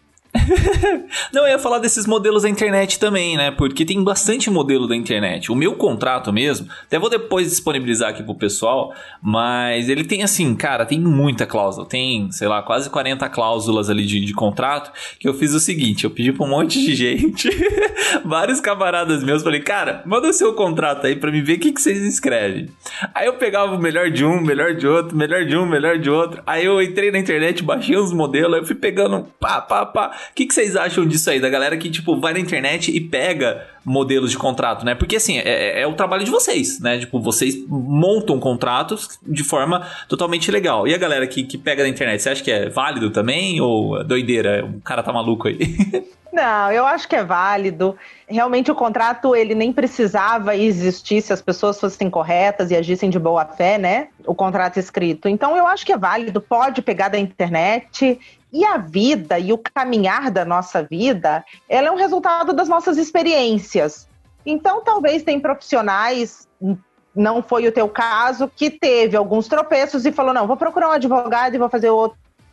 Não, eu ia falar desses modelos da internet também, né? Porque tem bastante modelo da internet. O meu contrato mesmo, até vou depois disponibilizar aqui pro pessoal, mas ele tem assim, cara, tem muita cláusula. Tem, sei lá, quase 40 cláusulas ali de, de contrato. Que eu fiz o seguinte: eu pedi pra um monte de gente, vários camaradas meus, falei, cara, manda o seu contrato aí pra me ver o que, que vocês escrevem. Aí eu pegava o melhor de um, melhor de outro, melhor de um, melhor de outro. Aí eu entrei na internet, baixei uns modelos, aí eu fui pegando pá, pá, pá. O que, que vocês acham disso aí? Da galera que, tipo, vai na internet e pega modelos de contrato, né? Porque, assim, é, é, é o trabalho de vocês, né? Tipo, vocês montam contratos de forma totalmente legal. E a galera que, que pega na internet, você acha que é válido também? Ou é doideira? O cara tá maluco aí? Não, eu acho que é válido. Realmente o contrato ele nem precisava existir se as pessoas fossem corretas e agissem de boa fé, né? O contrato escrito. Então eu acho que é válido, pode pegar da internet. E a vida e o caminhar da nossa vida, ela é um resultado das nossas experiências. Então talvez tem profissionais não foi o teu caso, que teve alguns tropeços e falou: não, vou procurar um advogado e vou fazer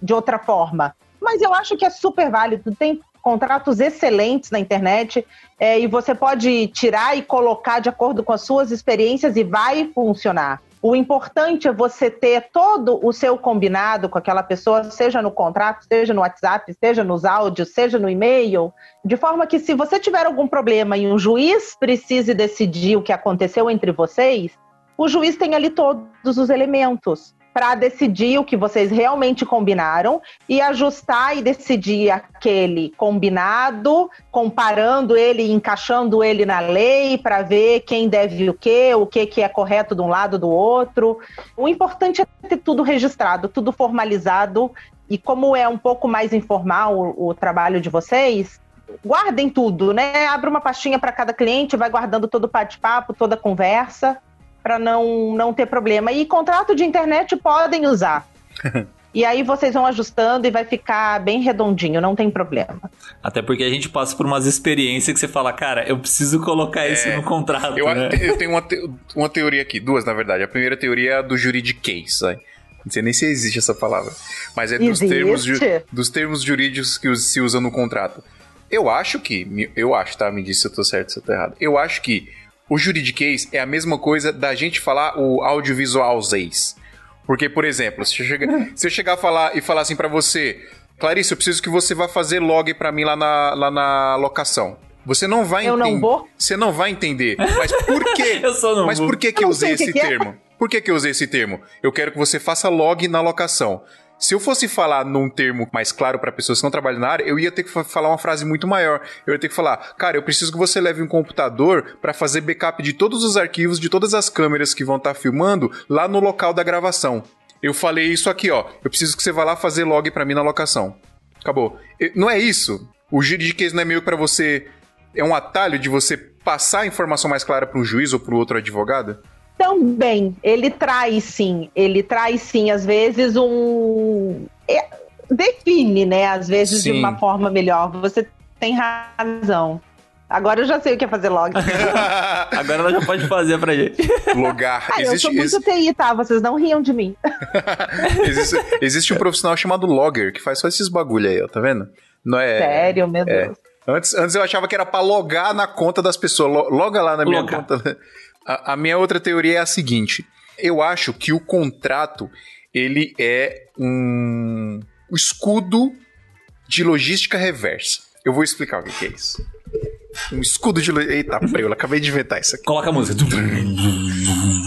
de outra forma. Mas eu acho que é super válido. Tem contratos excelentes na internet é, e você pode tirar e colocar de acordo com as suas experiências e vai funcionar. O importante é você ter todo o seu combinado com aquela pessoa, seja no contrato, seja no WhatsApp, seja nos áudios, seja no e-mail, de forma que se você tiver algum problema e um juiz precise decidir o que aconteceu entre vocês, o juiz tem ali todos os elementos para decidir o que vocês realmente combinaram e ajustar e decidir aquele combinado, comparando ele, encaixando ele na lei para ver quem deve o quê, o que, que é correto de um lado do outro. O importante é ter tudo registrado, tudo formalizado e como é um pouco mais informal o, o trabalho de vocês, guardem tudo, né? Abre uma pastinha para cada cliente, vai guardando todo o bate-papo, toda a conversa para não, não ter problema. E contrato de internet podem usar. E aí vocês vão ajustando e vai ficar bem redondinho, não tem problema. Até porque a gente passa por umas experiências que você fala, cara, eu preciso colocar isso é, no contrato. Eu, né? eu tenho uma, te, uma teoria aqui, duas na verdade. A primeira teoria é a do juridiquês. Né? Não sei nem se existe essa palavra. Mas é dos termos, dos termos jurídicos que se usam no contrato. Eu acho que, eu acho, tá? Me diz se eu tô certo, se eu tô errado. Eu acho que o juridiquês é a mesma coisa da gente falar o audiovisual zeis. Porque, por exemplo, se eu chegar, se eu chegar a falar e falar assim para você, Clarice, eu preciso que você vá fazer log para mim lá na, lá na locação. Você não vai Eu não vou? Você não vai entender. Mas por quê? Eu só não Mas por que, que Eu eu usei que esse que é. termo? Por que, que eu usei esse termo? Eu quero que você faça log na locação. Se eu fosse falar num termo mais claro para pessoas que não trabalham na área, eu ia ter que fa- falar uma frase muito maior. Eu ia ter que falar, cara, eu preciso que você leve um computador para fazer backup de todos os arquivos, de todas as câmeras que vão estar filmando lá no local da gravação. Eu falei isso aqui, ó. Eu preciso que você vá lá fazer log para mim na locação. Acabou. Não é isso. O juridiquês não é meio para você. É um atalho de você passar a informação mais clara para um juiz ou para outro advogado? Também, ele traz sim, ele traz sim, às vezes, um. é, define, né? Às vezes de Sim. uma forma melhor. Você tem razão. Agora eu já sei o que é fazer log. Agora ela já pode fazer pra gente. Logar. Ah, eu existe, sou muito TI, tá? Vocês não riam de mim. existe, existe um profissional chamado logger que faz só esses bagulho aí, ó, tá vendo? Não é. Sério, meu Deus. Antes, antes eu achava que era pra logar na conta das pessoas. Lo- Loga lá na minha Logar. conta. A, a minha outra teoria é a seguinte: eu acho que o contrato ele é um, escudo de logística reversa. Eu vou explicar o que é isso. Um escudo de. lo- Eita, preula, acabei de inventar isso aqui. Coloca a música.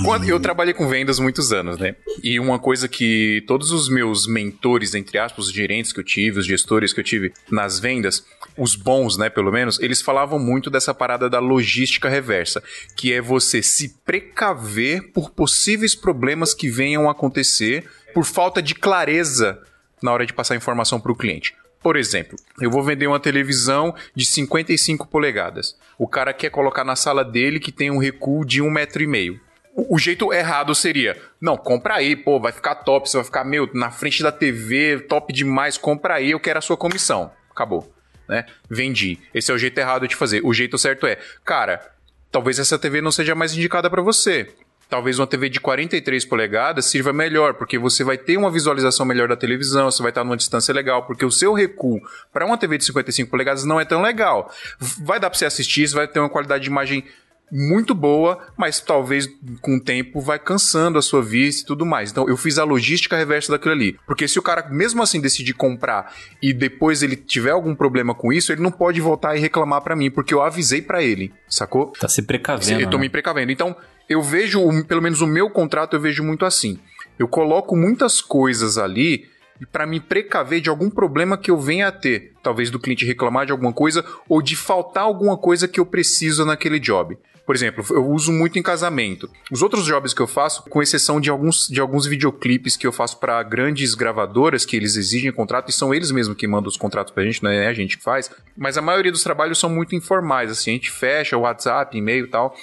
Quando eu trabalhei com vendas muitos anos, né? E uma coisa que todos os meus mentores, entre aspas, os gerentes que eu tive, os gestores que eu tive nas vendas, os bons, né, pelo menos, eles falavam muito dessa parada da logística reversa, que é você se precaver por possíveis problemas que venham a acontecer por falta de clareza na hora de passar informação para o cliente. Por exemplo, eu vou vender uma televisão de 55 polegadas. O cara quer colocar na sala dele que tem um recuo de um metro e meio. O jeito errado seria, não, compra aí, pô, vai ficar top, você vai ficar, meu, na frente da TV, top demais, compra aí, eu quero a sua comissão. Acabou, né? Vendi. Esse é o jeito errado de fazer. O jeito certo é, cara, talvez essa TV não seja mais indicada para você. Talvez uma TV de 43 polegadas sirva melhor, porque você vai ter uma visualização melhor da televisão, você vai estar numa distância legal, porque o seu recuo para uma TV de 55 polegadas não é tão legal. Vai dar para você assistir, você vai ter uma qualidade de imagem muito boa, mas talvez com o tempo vai cansando a sua vista e tudo mais. Então eu fiz a logística reversa daquilo ali. Porque se o cara mesmo assim decidir comprar e depois ele tiver algum problema com isso, ele não pode voltar e reclamar para mim, porque eu avisei para ele, sacou? Tá se precavendo. eu tô né? me precavendo. Então, eu vejo, pelo menos o meu contrato, eu vejo muito assim. Eu coloco muitas coisas ali para me precaver de algum problema que eu venha a ter. Talvez do cliente reclamar de alguma coisa ou de faltar alguma coisa que eu preciso naquele job. Por exemplo, eu uso muito em casamento. Os outros jobs que eu faço, com exceção de alguns, de alguns videoclipes que eu faço para grandes gravadoras que eles exigem contrato, e são eles mesmos que mandam os contratos pra gente, não é a gente que faz. Mas a maioria dos trabalhos são muito informais, assim, a gente fecha o WhatsApp, e-mail e tal.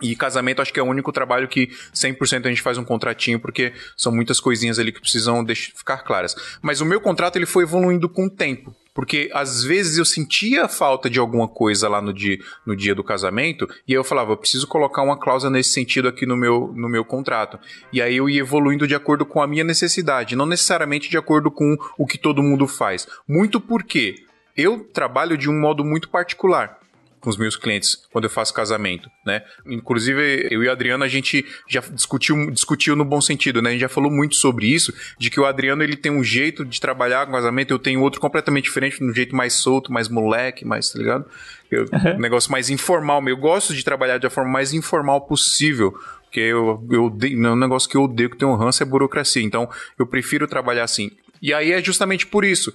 E casamento acho que é o único trabalho que 100% a gente faz um contratinho, porque são muitas coisinhas ali que precisam deix- ficar claras. Mas o meu contrato ele foi evoluindo com o tempo. Porque às vezes eu sentia falta de alguma coisa lá no dia, no dia do casamento, e eu falava, eu preciso colocar uma cláusula nesse sentido aqui no meu, no meu contrato. E aí eu ia evoluindo de acordo com a minha necessidade, não necessariamente de acordo com o que todo mundo faz. Muito porque eu trabalho de um modo muito particular com os meus clientes quando eu faço casamento, né? Inclusive, eu e o Adriano, a gente já discutiu, discutiu no bom sentido, né? A gente já falou muito sobre isso, de que o Adriano, ele tem um jeito de trabalhar com casamento, eu tenho outro completamente diferente, um jeito mais solto, mais moleque, mais, tá ligado? Eu, Um negócio mais informal, eu gosto de trabalhar da forma mais informal possível, porque eu, eu odeio, é um negócio que eu odeio, que tem um ranço, é burocracia, então eu prefiro trabalhar assim. E aí é justamente por isso,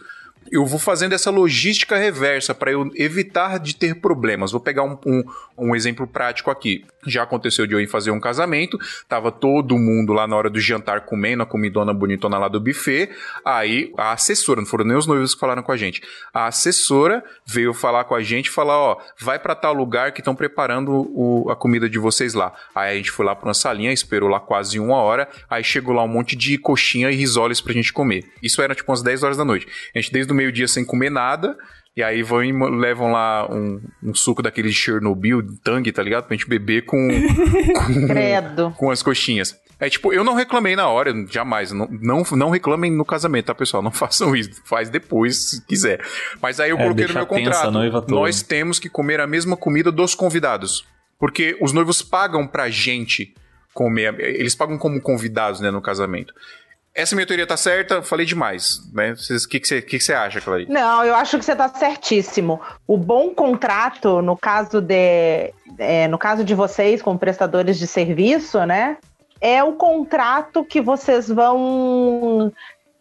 eu vou fazendo essa logística reversa para eu evitar de ter problemas. Vou pegar um, um, um exemplo prático aqui. Já aconteceu de eu ir fazer um casamento, tava todo mundo lá na hora do jantar comendo a comidona bonitona lá do buffet. Aí a assessora, não foram nem os noivos que falaram com a gente. A assessora veio falar com a gente falar: ó, vai para tal lugar que estão preparando o, a comida de vocês lá. Aí a gente foi lá para uma salinha, esperou lá quase uma hora. Aí chegou lá um monte de coxinha e risoles pra gente comer. Isso era tipo umas 10 horas da noite. A gente desde o meio-dia sem comer nada. E aí vão e levam lá um, um suco daquele de Chernobyl, tangue, tá ligado? Pra gente beber com, Credo. com as coxinhas. É tipo, eu não reclamei na hora, jamais. Não, não, não reclamem no casamento, tá, pessoal? Não façam isso. Faz depois, se quiser. Mas aí eu É, coloquei no meu contrato. Nós temos que comer a mesma comida dos convidados. Porque os noivos pagam pra gente comer. Eles pagam como convidados, né, no casamento. Essa minha teoria tá certa, falei demais, né? O que, você, que, que acha, Clarice? Não, eu acho que você tá certíssimo. O bom contrato, no caso de, é, no caso de vocês, como prestadores de serviço, né? É o contrato que vocês vão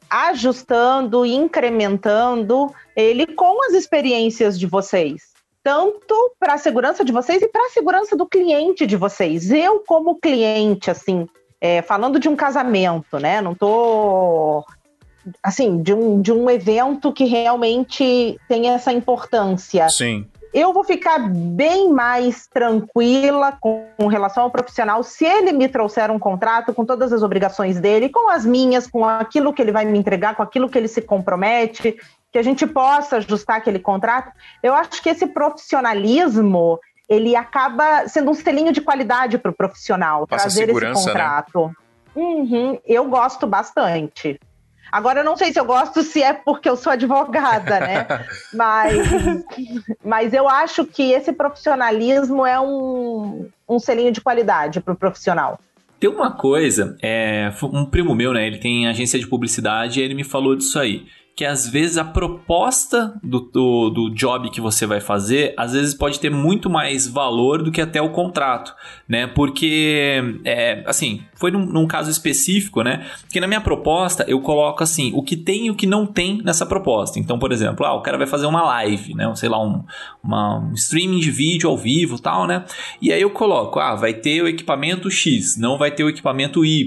ajustando, incrementando ele com as experiências de vocês tanto para a segurança de vocês e para a segurança do cliente de vocês. Eu, como cliente, assim, é, falando de um casamento, né? Não tô assim, de um, de um evento que realmente tem essa importância. Sim. Eu vou ficar bem mais tranquila com relação ao profissional se ele me trouxer um contrato com todas as obrigações dele, com as minhas, com aquilo que ele vai me entregar, com aquilo que ele se compromete, que a gente possa ajustar aquele contrato. Eu acho que esse profissionalismo ele acaba sendo um selinho de qualidade para o profissional Passa trazer esse né? contrato. Né? Uhum, eu gosto bastante. Agora, eu não sei se eu gosto se é porque eu sou advogada, né? mas, mas eu acho que esse profissionalismo é um, um selinho de qualidade para o profissional. Tem uma coisa, é, um primo meu, né? Ele tem agência de publicidade e ele me falou disso aí que às vezes a proposta do, do, do, job que você vai fazer, às vezes pode ter muito mais valor do que até o contrato, né? Porque, é, assim, foi num, num, caso específico, né? Que na minha proposta eu coloco assim, o que tem e o que não tem nessa proposta. Então, por exemplo, ah, o cara vai fazer uma live, né? Sei lá, um, uma, um streaming de vídeo ao vivo tal, né? E aí eu coloco, ah, vai ter o equipamento X, não vai ter o equipamento Y,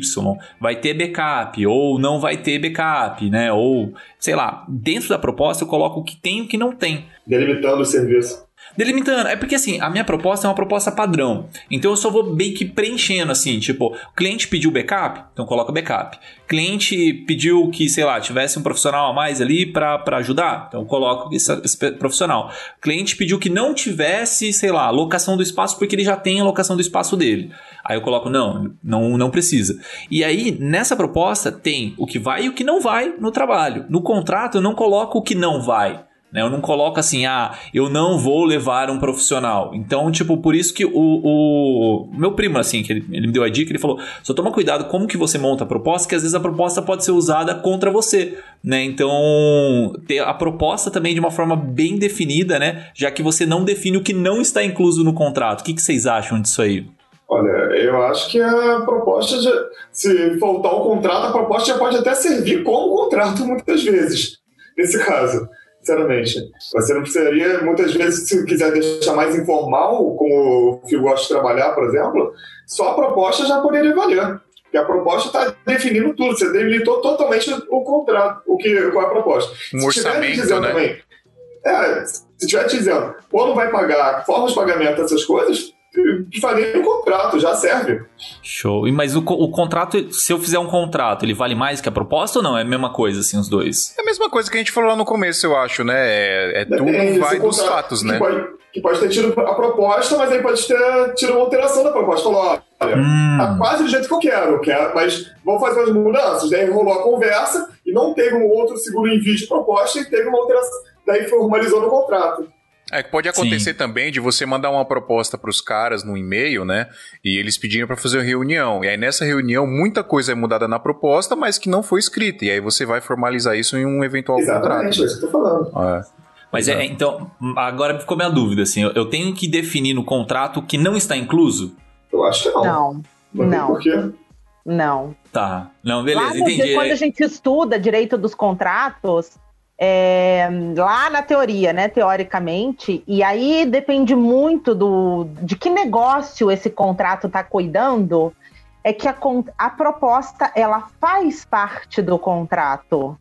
vai ter backup, ou não vai ter backup, né? Ou sei lá, dentro da proposta eu coloco o que tem e o que não tem. Delimitando o serviço. Delimitando, é porque assim, a minha proposta é uma proposta padrão. Então eu só vou bem que preenchendo assim, tipo, o cliente pediu backup, então coloca backup. Cliente pediu que, sei lá, tivesse um profissional a mais ali para ajudar, então coloco esse, esse, profissional. cliente pediu que não tivesse, sei lá, locação do espaço porque ele já tem a locação do espaço dele. Aí eu coloco, não, não, não precisa. E aí, nessa proposta, tem o que vai e o que não vai no trabalho. No contrato, eu não coloco o que não vai. Né? Eu não coloco assim, ah, eu não vou levar um profissional. Então, tipo, por isso que o, o meu primo, assim, que ele, ele me deu a dica, ele falou: só toma cuidado como que você monta a proposta, que às vezes a proposta pode ser usada contra você, né? Então, ter a proposta também de uma forma bem definida, né? Já que você não define o que não está incluso no contrato. O que, que vocês acham disso aí? Olha, eu acho que a proposta, já, se faltar um contrato, a proposta já pode até servir como contrato muitas vezes, nesse caso sinceramente. Você não precisaria, muitas vezes, se quiser deixar mais informal, como o Fio gosta de trabalhar, por exemplo, só a proposta já poderia valer. Porque a proposta está definindo tudo, você delimitou totalmente o contrato, o que, qual é a proposta. Um se orçamento, né? Também, é, se estiver te dizendo quando vai pagar, formas de pagamento, essas coisas, faria um contrato, já serve. Show. E, mas o, o contrato, se eu fizer um contrato, ele vale mais que a proposta ou não? É a mesma coisa, assim, os dois? É a mesma coisa que a gente falou lá no começo, eu acho, né? É, é tudo é, vai dos fatos, né? Pode, que pode ter tido a proposta, mas aí pode ter tido uma alteração da proposta. Falou, olha, hum. tá quase do jeito que eu quero, quero mas vamos fazer umas mudanças. Daí rolou a conversa e não teve um outro segundo envio de proposta e teve uma alteração. Daí formalizou no contrato. É que pode acontecer Sim. também de você mandar uma proposta para os caras no e-mail, né? E eles pedirem para fazer uma reunião. E aí nessa reunião muita coisa é mudada na proposta, mas que não foi escrita. E aí você vai formalizar isso em um eventual Exatamente, contrato. É isso que eu tô falando. É. Mas é, então, agora ficou minha dúvida, assim, eu tenho que definir no contrato que não está incluso? Eu acho que não. Não. Não. não. Por quê? Não. Tá. Não, beleza, Lá, entendi. Quando a gente estuda direito dos contratos, é, lá na teoria, né, teoricamente, e aí depende muito do de que negócio esse contrato está cuidando, é que a, a proposta ela faz parte do contrato.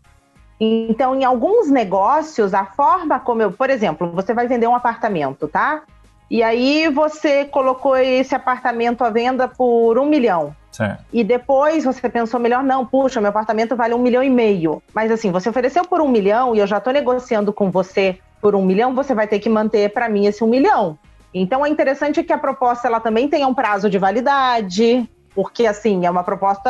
Então, em alguns negócios, a forma como eu, por exemplo, você vai vender um apartamento, tá? E aí você colocou esse apartamento à venda por um milhão. Certo. E depois você pensou melhor, não, puxa, meu apartamento vale um milhão e meio. Mas assim, você ofereceu por um milhão e eu já estou negociando com você por um milhão, você vai ter que manter para mim esse um milhão. Então é interessante que a proposta ela também tenha um prazo de validade, porque assim, é uma proposta.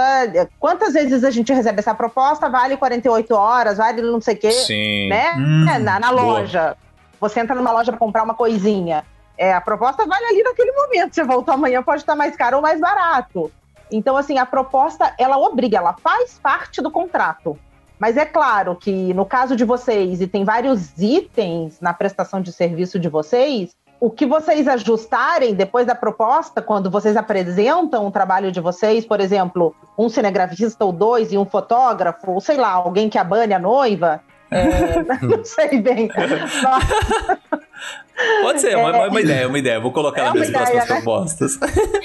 Quantas vezes a gente recebe essa proposta? Vale 48 horas, vale não sei o quê, Sim. né? Hum, é, na, na loja. Você entra numa loja para comprar uma coisinha. É, a proposta vale ali naquele momento. Você voltou amanhã, pode estar mais caro ou mais barato. Então, assim, a proposta, ela obriga, ela faz parte do contrato. Mas é claro que no caso de vocês, e tem vários itens na prestação de serviço de vocês, o que vocês ajustarem depois da proposta, quando vocês apresentam o trabalho de vocês, por exemplo, um cinegrafista ou dois e um fotógrafo, ou sei lá, alguém que abane a noiva, é, não sei bem. Pode ser, é uma, uma ideia, uma ideia. Vou colocar é nas minhas ideia, próximas né? propostas.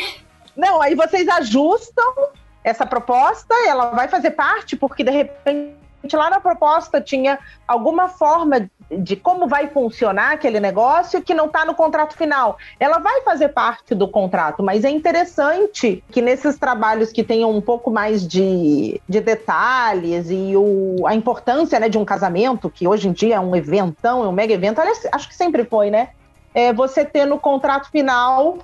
Não, aí vocês ajustam essa proposta, ela vai fazer parte, porque de repente lá na proposta tinha alguma forma de como vai funcionar aquele negócio que não está no contrato final. Ela vai fazer parte do contrato, mas é interessante que nesses trabalhos que tenham um pouco mais de, de detalhes e o, a importância né, de um casamento, que hoje em dia é um eventão, é um mega evento, aliás, acho que sempre foi, né? É você ter no contrato final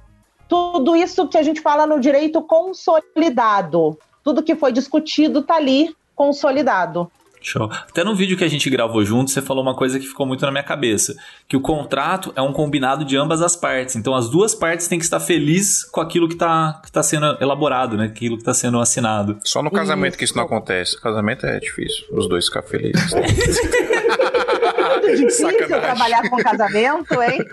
tudo isso que a gente fala no direito consolidado. Tudo que foi discutido está ali consolidado. Show. Até no vídeo que a gente gravou junto, você falou uma coisa que ficou muito na minha cabeça: que o contrato é um combinado de ambas as partes. Então as duas partes têm que estar felizes com aquilo que está que tá sendo elaborado, né? Aquilo que está sendo assinado. Só no casamento isso. que isso não acontece. Casamento é difícil, os dois ficar felizes. é muito difícil Sacanagem. trabalhar com casamento, hein?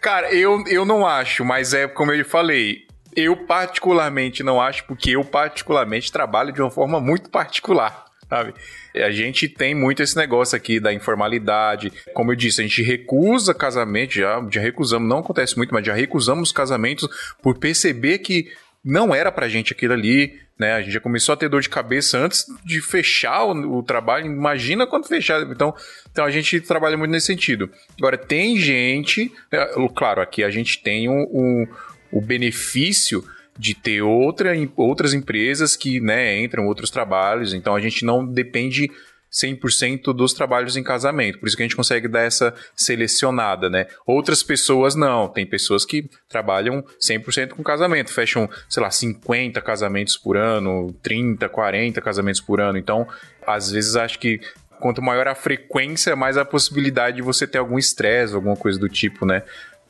Cara, eu, eu não acho, mas é como eu falei. Eu particularmente não acho, porque eu particularmente trabalho de uma forma muito particular sabe? A gente tem muito esse negócio aqui da informalidade. Como eu disse, a gente recusa casamento, já, já recusamos, não acontece muito, mas já recusamos casamentos por perceber que não era pra gente aquilo ali, né? A gente já começou a ter dor de cabeça antes de fechar o, o trabalho. Imagina quando fechar. Então, então a gente trabalha muito nesse sentido. Agora, tem gente, é, claro, aqui a gente tem um, um o benefício de ter outra, outras empresas que né, entram outros trabalhos, então a gente não depende 100% dos trabalhos em casamento. Por isso que a gente consegue dar essa selecionada, né? Outras pessoas não. Tem pessoas que trabalham 100% com casamento, fecham, sei lá, 50 casamentos por ano, 30, 40 casamentos por ano. Então, às vezes acho que quanto maior a frequência, mais a possibilidade de você ter algum estresse, alguma coisa do tipo, né?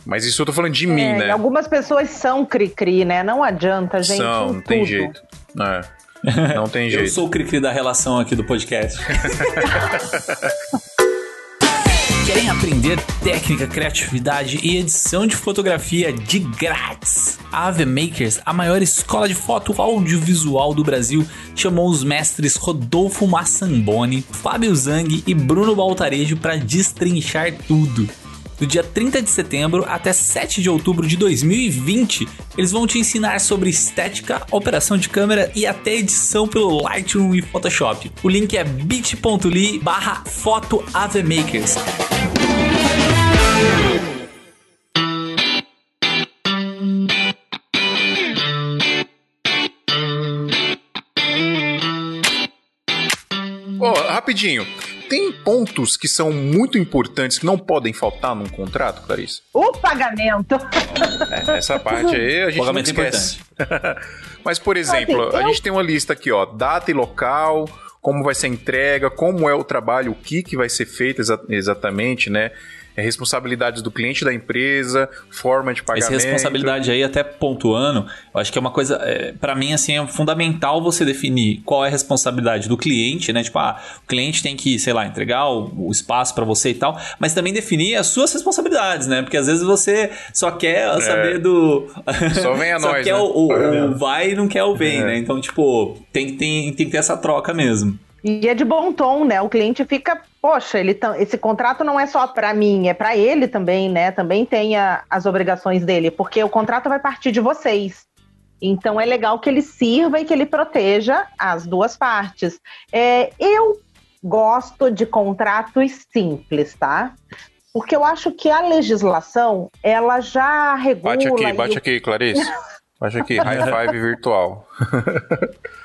Mas isso eu tô falando de é, mim, né? Algumas pessoas são cri-cri, né? Não adianta, gente. São, não tem jeito. É. Não tem jeito. eu sou o cri-cri da relação aqui do podcast. Querem aprender técnica, criatividade e edição de fotografia de grátis? A Ave Makers, a maior escola de foto audiovisual do Brasil, chamou os mestres Rodolfo Massamboni, Fábio Zang e Bruno Baltarejo para destrinchar tudo do dia 30 de setembro até 7 de outubro de 2020. Eles vão te ensinar sobre estética, operação de câmera e até edição pelo Lightroom e Photoshop. O link é bit.ly barra fotoavemakers. Oh, rapidinho tem pontos que são muito importantes que não podem faltar num contrato, Clarice? O pagamento. É, essa parte aí a gente pagamento não esquece. Mas, por exemplo, assim, eu... a gente tem uma lista aqui, ó, data e local, como vai ser a entrega, como é o trabalho, o que, que vai ser feito exa exatamente, né? É responsabilidades do cliente da empresa, forma de pagamento. Essa responsabilidade aí, até pontuando, eu acho que é uma coisa, é, para mim, assim, é fundamental você definir qual é a responsabilidade do cliente, né? Tipo, ah, o cliente tem que, sei lá, entregar o, o espaço para você e tal, mas também definir as suas responsabilidades, né? Porque às vezes você só quer é. saber do. Só vem a só nós. quer né? o, o, o, vai e não quer o vem, é. né? Então, tipo, tem, tem, tem que ter essa troca mesmo. E é de bom tom, né? O cliente fica, poxa, ele esse contrato não é só para mim, é para ele também, né? Também tem a, as obrigações dele, porque o contrato vai partir de vocês. Então é legal que ele sirva e que ele proteja as duas partes. É, eu gosto de contratos simples, tá? Porque eu acho que a legislação, ela já regula... Bate aqui, bate aqui, Clarice. Bate aqui, high five virtual.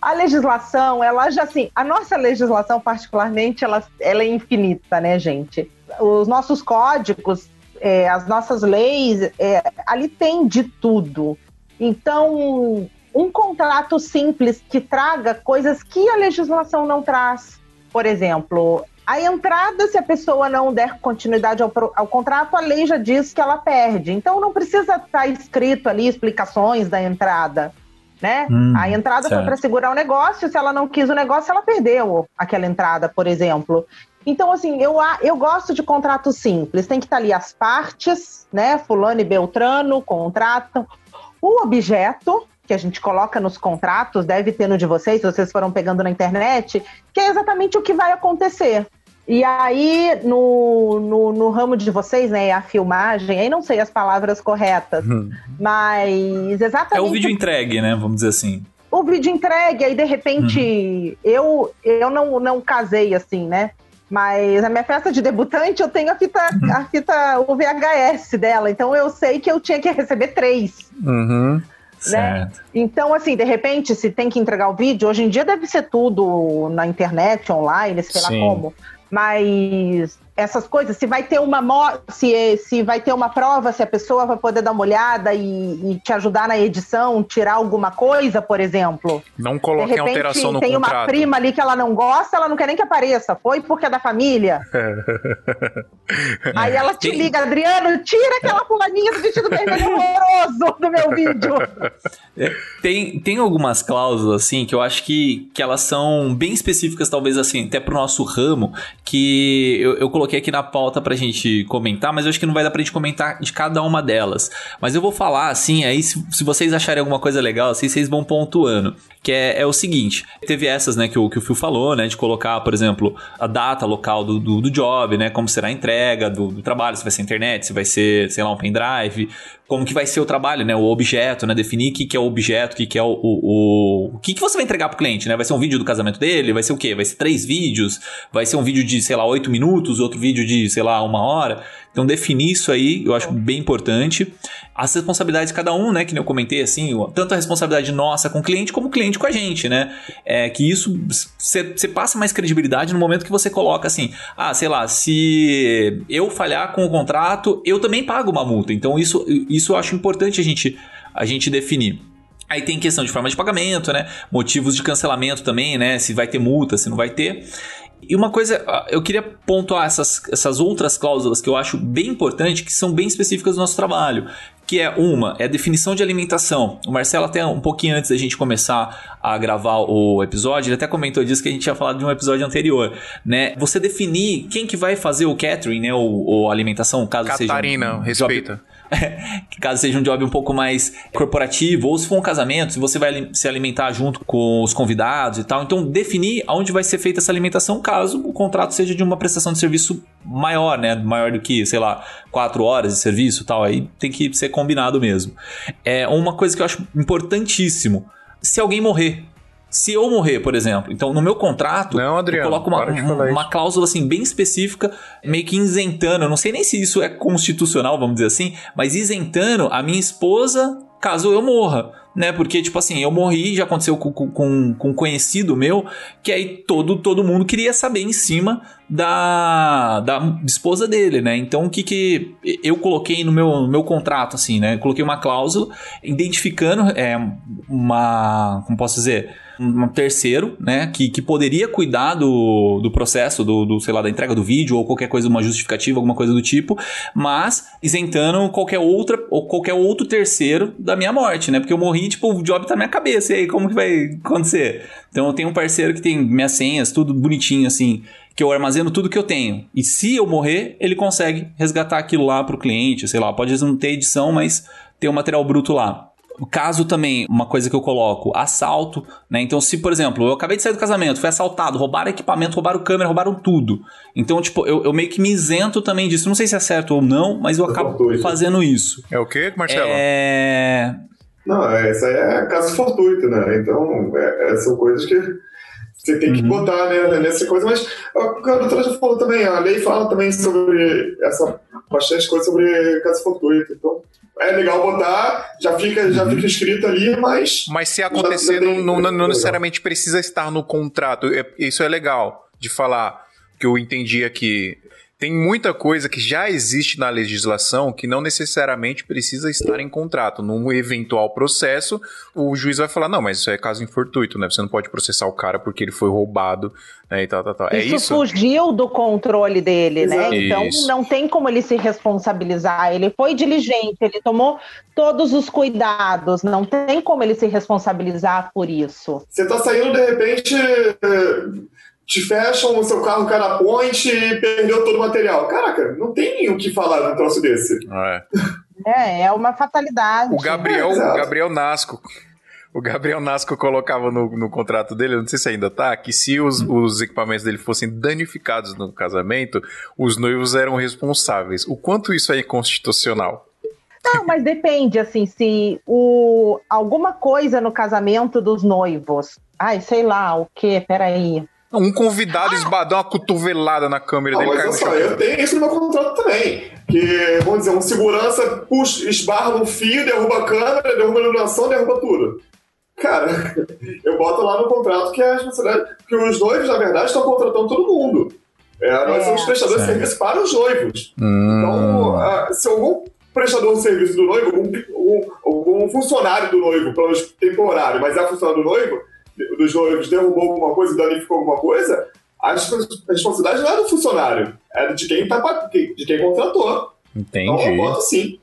A legislação, ela já assim, a nossa legislação particularmente, ela, ela é infinita, né, gente? Os nossos códigos, é, as nossas leis, é, ali tem de tudo. Então, um contrato simples que traga coisas que a legislação não traz. Por exemplo, a entrada, se a pessoa não der continuidade ao, ao, contrato, a lei já diz que ela perde. Então, não precisa estar escrito ali explicações da entrada né? Hum, a entrada certo. foi para segurar o negócio, se ela não quis o negócio, ela perdeu aquela entrada, por exemplo. Então, assim, eu, eu gosto de contrato simples. Tem que estar ali as partes, né? Fulano e Beltrano contratam. O objeto, que a gente coloca nos contratos, deve ter no de vocês, se vocês foram pegando na internet, que é exatamente o que vai acontecer. E aí, no, no, no, ramo de vocês, né, a filmagem, aí não sei as palavras corretas, hum. mas exatamente... É o vídeo entregue, né, vamos dizer assim. O vídeo entregue, aí de repente, hum. eu, eu não, não casei assim, né, mas a minha festa de debutante, eu tenho a fita, a fita, o VHS dela, então eu sei que eu tinha que receber três. Uhum. Né? Então, assim, de repente, se tem que entregar o vídeo, hoje em dia deve ser tudo na internet, online, sei Sim. lá como. Mas essas coisas, se vai ter uma se, se vai ter uma prova, se a pessoa vai poder dar uma olhada e, e te ajudar na edição, tirar alguma coisa, por exemplo. Não coloquem alteração no tem contrato. Tem uma prima ali que ela não gosta, ela não quer nem que apareça. Foi porque é da família. Aí ela te liga, Adriano, tira aquela fulaninha do vestido vermelho horroroso do meu vídeo. É, tem, tem algumas cláusulas, assim, que eu acho que, que elas são bem específicas, talvez, assim, até pro nosso ramo, que eu, eu coloquei aqui na pauta pra gente comentar, mas eu acho que não vai dar pra gente comentar de cada uma delas. Mas eu vou falar assim, aí se, se vocês acharem alguma coisa legal, assim, vocês vão pontuando. Que é, é o seguinte: teve essas, né, que o, que o Phil falou, né, de colocar, por exemplo, a data local do, do, do job, né, como será a entrega do, do trabalho, se vai ser internet, se vai ser, sei lá, um pendrive, como que vai ser o trabalho, né? O objeto, né? Definir o que, que é o objeto, o que, que é o. O, o, que, que você vai entregar pro cliente, né? Vai ser um vídeo do casamento dele? Vai ser o quê? Vai ser três vídeos? Vai ser um vídeo de, sei lá, oito minutos, outro vídeo de, sei lá, uma hora? Então, definir isso aí, eu acho bem importante. As responsabilidades de cada um, né? Que nem eu comentei, assim, tanto a responsabilidade nossa com o cliente, como o cliente com a gente, né? É que isso, você passa mais credibilidade no momento que você coloca assim, ah, sei lá, se eu falhar com o contrato, eu também pago uma multa. Então, isso, isso eu acho importante a gente, a gente definir. Aí tem questão de forma de pagamento, né? Motivos de cancelamento também, né? Se vai ter multa, se não vai ter. E uma coisa, ah, eu queria pontuar essas, essas outras cláusulas que eu acho bem importante, que são bem específicas do nosso trabalho. Que é uma, é a definição de alimentação. O Marcelo, até um pouquinho antes da gente começar a gravar o episódio, ele até comentou disso que a gente tinha falado de um episódio anterior, né? Você definir quem que vai fazer o catering, né? Ou, ou alimentação, caso Catarina, seja. Um respeita. Job que caso seja um job um pouco mais corporativo, ou se for um casamento, se você vai se alimentar junto com os convidados e tal. Então, definir aonde vai ser feita essa alimentação, caso o contrato seja de uma prestação de serviço maior, né? Maior do que, sei lá, quatro horas de serviço e tal. Aí tem que ser combinado mesmo. É uma coisa que eu acho importantíssimo. Se alguém morrer, se eu morrer, por exemplo, então no meu contrato, não, Adriano, eu coloco uma, uma cláusula assim bem específica, meio que isentando, eu não sei nem se isso é constitucional, vamos dizer assim, mas isentando a minha esposa caso eu morra né? Porque, tipo assim, eu morri, já aconteceu com, com, com um conhecido meu, que aí todo, todo mundo queria saber em cima da, da esposa dele, né? Então, o que que eu coloquei no meu, no meu contrato, assim, né? Eu coloquei uma cláusula identificando é, uma, como posso dizer, um terceiro, né, que, que poderia cuidar do, do processo, do, do, sei lá, da entrega do vídeo ou qualquer coisa, uma justificativa, alguma coisa do tipo, mas isentando qualquer outra ou qualquer outro terceiro da minha morte, né, porque eu morri, tipo, o job tá na minha cabeça, e aí como que vai acontecer? Então eu tenho um parceiro que tem minhas senhas, tudo bonitinho assim, que eu armazeno tudo que eu tenho. E se eu morrer, ele consegue resgatar aquilo lá pro cliente, sei lá, pode não ter edição, mas ter o material bruto lá. O caso também, uma coisa que eu coloco, assalto, né? Então, se, por exemplo, eu acabei de sair do casamento, fui assaltado, roubaram equipamento, roubaram câmera, roubaram tudo. Então, tipo, eu, eu meio que me isento também disso. Não sei se é certo ou não, mas eu acabo fazendo isso. É o quê, Marcelo? É. Não, é, isso aí é caso fortuito, né? Então, é, é, são coisas que você tem que uhum. botar né, nessa coisa. Mas o que a doutora já falou também, a lei fala também sobre essa bastante coisa sobre caso fortuito. Então, é legal botar, já fica, já fica escrito ali, mas. Mas se acontecer, não, não, não, não necessariamente precisa estar no contrato. É, isso é legal de falar, que eu entendi aqui. Tem muita coisa que já existe na legislação que não necessariamente precisa estar em contrato. Num eventual processo, o juiz vai falar: não, mas isso é caso infortuito, né? Você não pode processar o cara porque ele foi roubado né? E tal, tal, tal. É isso, isso fugiu do controle dele, né? Exato. Então Isso. não tem como ele se responsabilizar. Ele foi diligente, ele tomou todos os cuidados, não tem como ele se responsabilizar por isso. Você tá saindo, de repente, te fecham, o seu carro cai na ponte e perdeu todo o material. Caraca, não tem o que falar num troço desse. É. É, é uma fatalidade. O Gabriel, Exato. o Gabriel Nasco. O Gabriel Nasco colocava no, no contrato dele, não sei se ainda tá, que se os, os equipamentos dele fossem danificados no casamento, os noivos eram responsáveis. O quanto isso é inconstitucional? Não, mas depende, assim, se o, alguma coisa no casamento dos noivos. Ai, sei lá, o quê? Peraí. Um convidado esbadou uma cotovelada na câmera Ah, dele mas olha só, eu tenho isso no meu contrato também. Que, vamos dizer, um segurança puxa, esbarra no fio, derruba a câmera, derruba a iluminação, derruba tudo. Cara, eu boto lá no contrato que é a responsabilidade. Porque os noivos, na verdade, estão contratando todo mundo. É, nós É. somos prestadores de Certo. serviço para os noivos. Hum. Então, ah, se algum prestador de serviço do noivo, algum, algum- algum funcionário do noivo, pelo menos temporário, mas é funcionário do noivo, dos noivos, derrubou alguma coisa, danificou alguma coisa, a respons- a responsabilidade não é do funcionário, é de quem, tá, de quem contratou. Então, eu Entendi. boto sim.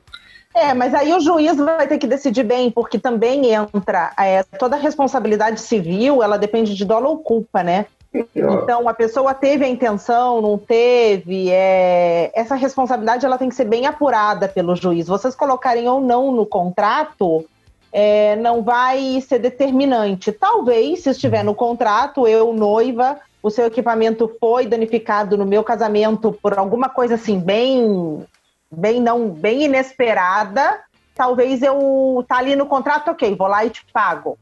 É, mas aí o juiz vai ter que decidir bem, porque também entra é, toda a responsabilidade civil, ela depende de dolo ou culpa, né? Então, a pessoa teve a intenção, não teve, é, essa responsabilidade ela tem que ser bem apurada pelo juiz. Vocês colocarem ou não no contrato, é, não vai ser determinante. Talvez, se estiver no contrato, eu, noiva, o seu equipamento foi danificado no meu casamento por alguma coisa assim, bem, bem não, bem inesperada, talvez eu tá ali no contrato, ok, vou lá e te pago.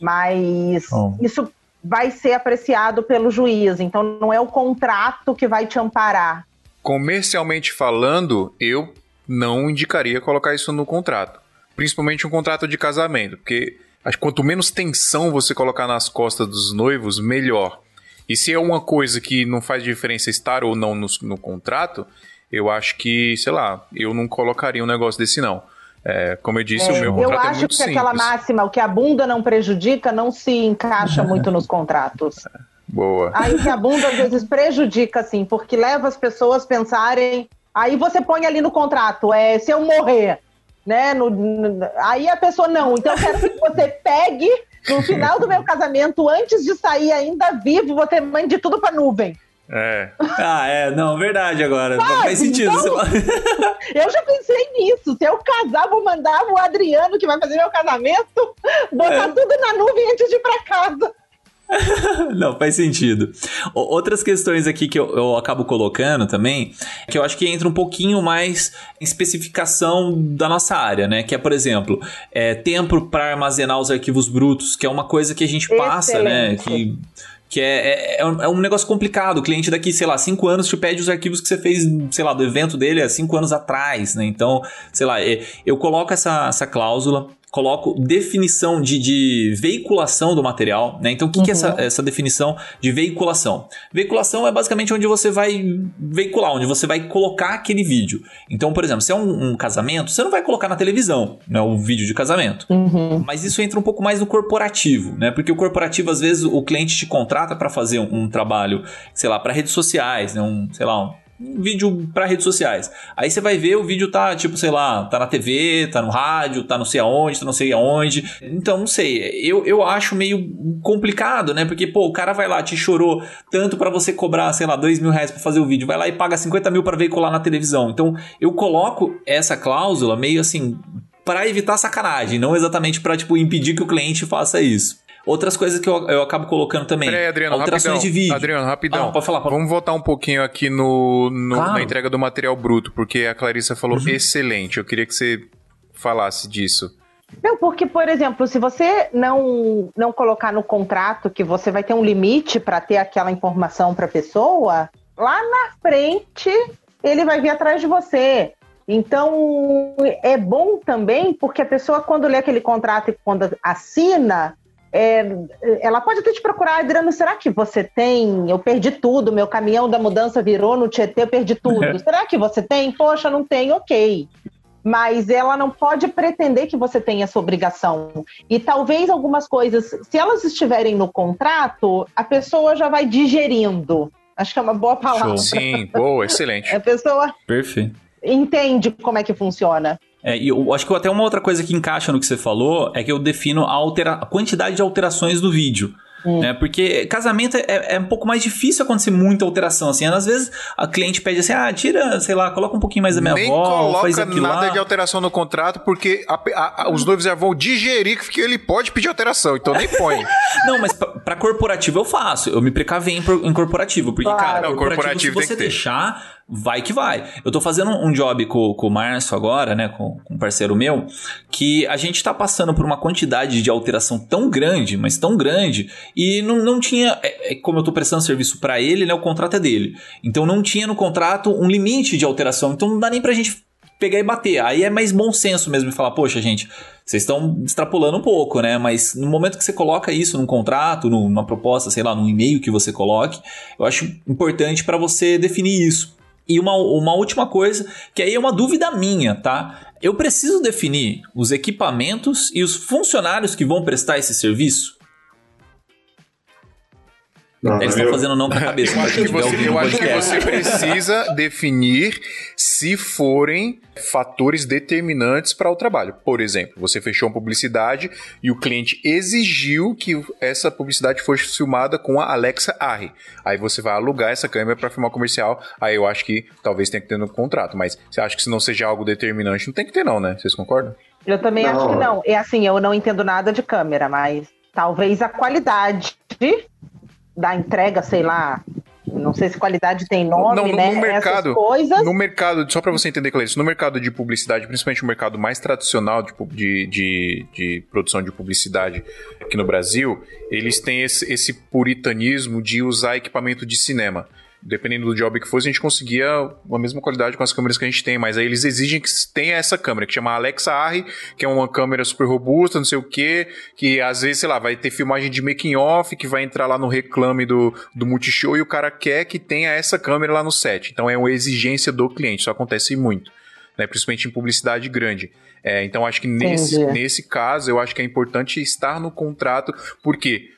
Mas Bom. isso vai ser apreciado pelo juiz, então não é o contrato que vai te amparar. Comercialmente falando, eu não indicaria colocar isso no contrato. Principalmente um contrato de casamento, porque acho que quanto menos tensão você colocar nas costas dos noivos, melhor. E se é uma coisa que não faz diferença estar ou não no, no contrato, eu acho que, sei lá, eu não colocaria um negócio desse não. É, como eu disse, o meu eu contrato é acho muito que aquela simples. máxima, o que a bunda não prejudica, não se encaixa muito nos contratos. Boa. Aí que a bunda às vezes prejudica, assim, porque leva as pessoas a pensarem. Aí você põe ali no contrato, é se eu morrer, né? no- no- aí a pessoa não. Então eu quero que você pegue no final do meu casamento, antes de sair ainda vivo, você mande tudo pra nuvem. É. Ah, é, não, verdade agora. Sabe, Faz sentido. então- Eu já pensei nisso. Se eu casar, vou mandar o Adriano, que vai fazer meu casamento, botar É. tudo na nuvem antes de ir pra casa. Não, faz sentido. Outras questões aqui que eu, eu acabo colocando também, que eu acho que entra um pouquinho mais em especificação da nossa área, né? Que é, por exemplo, é, tempo para armazenar os arquivos brutos, que é uma coisa que a gente passa, né? Excelente. Que, que é, é, é um- é um negócio complicado. O cliente daqui, sei lá, cinco anos te pede os arquivos que você fez, sei lá, do evento dele há cinco anos atrás, né? Então, sei lá, é, eu coloco essa, essa cláusula, coloco definição de, de veiculação do material, né? Então, o que, que é essa, essa definição de veiculação? Veiculação é basicamente onde você vai veicular, onde você vai colocar aquele vídeo. Então, por exemplo, se é um, um casamento, você não vai colocar na televisão, né? O vídeo de casamento. Mas isso entra um pouco mais no corporativo, né? Porque o corporativo, às vezes, o cliente te contrata para fazer um, um trabalho, sei lá, para redes sociais, né? Um, sei lá, um, um vídeo para redes sociais. Aí você vai ver o vídeo tá, tipo, sei lá, tá na TV, tá no rádio, tá não sei aonde, tá não sei aonde. Então, não sei, eu, eu acho meio complicado, né? Porque, pô, o cara vai lá, te chorou tanto para você cobrar, sei lá, dois mil reais pra fazer o vídeo, vai lá e paga 50 mil para veicular na televisão. Então, eu coloco essa cláusula meio assim, para evitar sacanagem, não exatamente para tipo impedir que o cliente faça isso. Outras coisas que eu, eu acabo colocando também. Peraí, Adriano, alterações rapidão. de vídeo. Adriano, rapidão. Ah, pode falar, pode- Vamos voltar um pouquinho aqui no, no- Claro. na entrega do material bruto, porque a Clarissa falou Uhum. excelente. Eu queria que você falasse disso. Não, porque, por exemplo, se você não, não colocar no contrato que você vai ter um limite para ter aquela informação para a pessoa, lá na frente ele vai vir atrás de você. Então, é bom também, porque a pessoa, quando lê aquele contrato e quando assina, é, ela pode até te procurar, Adriano, será que você tem? Eu perdi tudo, meu caminhão da mudança virou no Tietê, eu perdi tudo. será que você tem? Poxa, não tem, ok. Mas ela não pode pretender que você tenha essa obrigação. E talvez algumas coisas, se elas estiverem no contrato, a pessoa já vai digerindo. Acho que é uma boa palavra. Sim, boa, excelente. A pessoa Perfeito. entende como é que funciona. É, e eu acho que até uma outra coisa que encaixa no que você falou é que eu defino a, altera a quantidade de alterações do vídeo. Hum. Né? Porque casamento é, é um pouco mais difícil acontecer muita alteração. Assim, às vezes a cliente pede assim: ah, tira, sei lá, coloca um pouquinho mais da minha Nem avó, faz coloca aquilo nada lá. de alteração no contrato, porque a- a- a- os noivos já vão digerir que ele pode pedir alteração, então nem põe. Não, mas pra, pra corporativo eu faço. Eu me precavei em, em corporativo. Porque, Claro. cara, Não, corporativo, corporativo se tem você deixar, vai que vai. Eu tô fazendo um job com, com o Márcio agora, né? Com, com um parceiro meu, que a gente tá passando por uma quantidade de alteração tão grande, mas tão grande, e não, não tinha. é- é como eu tô prestando serviço pra ele, né? O contrato é dele. Então não tinha no contrato um limite de alteração. Então não dá nem pra gente pegar e bater. Aí é mais bom senso mesmo e falar, poxa, gente, vocês estão extrapolando um pouco, né? Mas no momento que você coloca isso num contrato, num- numa proposta, sei lá, num e-mail que você coloque, eu acho importante para você definir isso. E uma, uma última coisa, que aí é uma dúvida minha, tá? Eu preciso definir os equipamentos e os funcionários que vão prestar esse serviço? Não, Eles eu- estão fazendo não com a cabeça. Eu acho que você, eu o acho que você precisa definir se forem fatores determinantes para o trabalho. Por exemplo, você fechou uma publicidade e o cliente exigiu que essa publicidade fosse filmada com a Alexa Arri. Aí você vai alugar essa câmera para filmar comercial. Aí eu acho que talvez tenha que ter no contrato. Mas você acha que se não seja algo determinante, não tem que ter não, né? Vocês concordam? Eu também Não. acho que não. É assim, eu não entendo nada de câmera, mas talvez a qualidade da entrega, sei lá, não sei se qualidade tem nome, Não, no- né? no mercado- Essas coisas. No mercado, só para você entender, Clarice, no mercado de publicidade, principalmente o mercado mais tradicional de, de, de, de produção de publicidade aqui no Brasil, eles têm esse, esse puritanismo de usar equipamento de cinema. Dependendo do job que fosse, a gente conseguia a mesma qualidade com as câmeras que a gente tem, mas aí eles exigem que tenha essa câmera, que chama Alexa Arri, que é uma câmera super robusta, não sei o que, que às vezes, sei lá, vai ter filmagem de making off, que vai entrar lá no reclame do, do Multishow e o cara quer que tenha essa câmera lá no set. Então é uma exigência do cliente, isso acontece muito, né? principalmente em publicidade grande. É, então acho que nesse, Entendi. nesse caso, eu acho que é importante estar no contrato, porque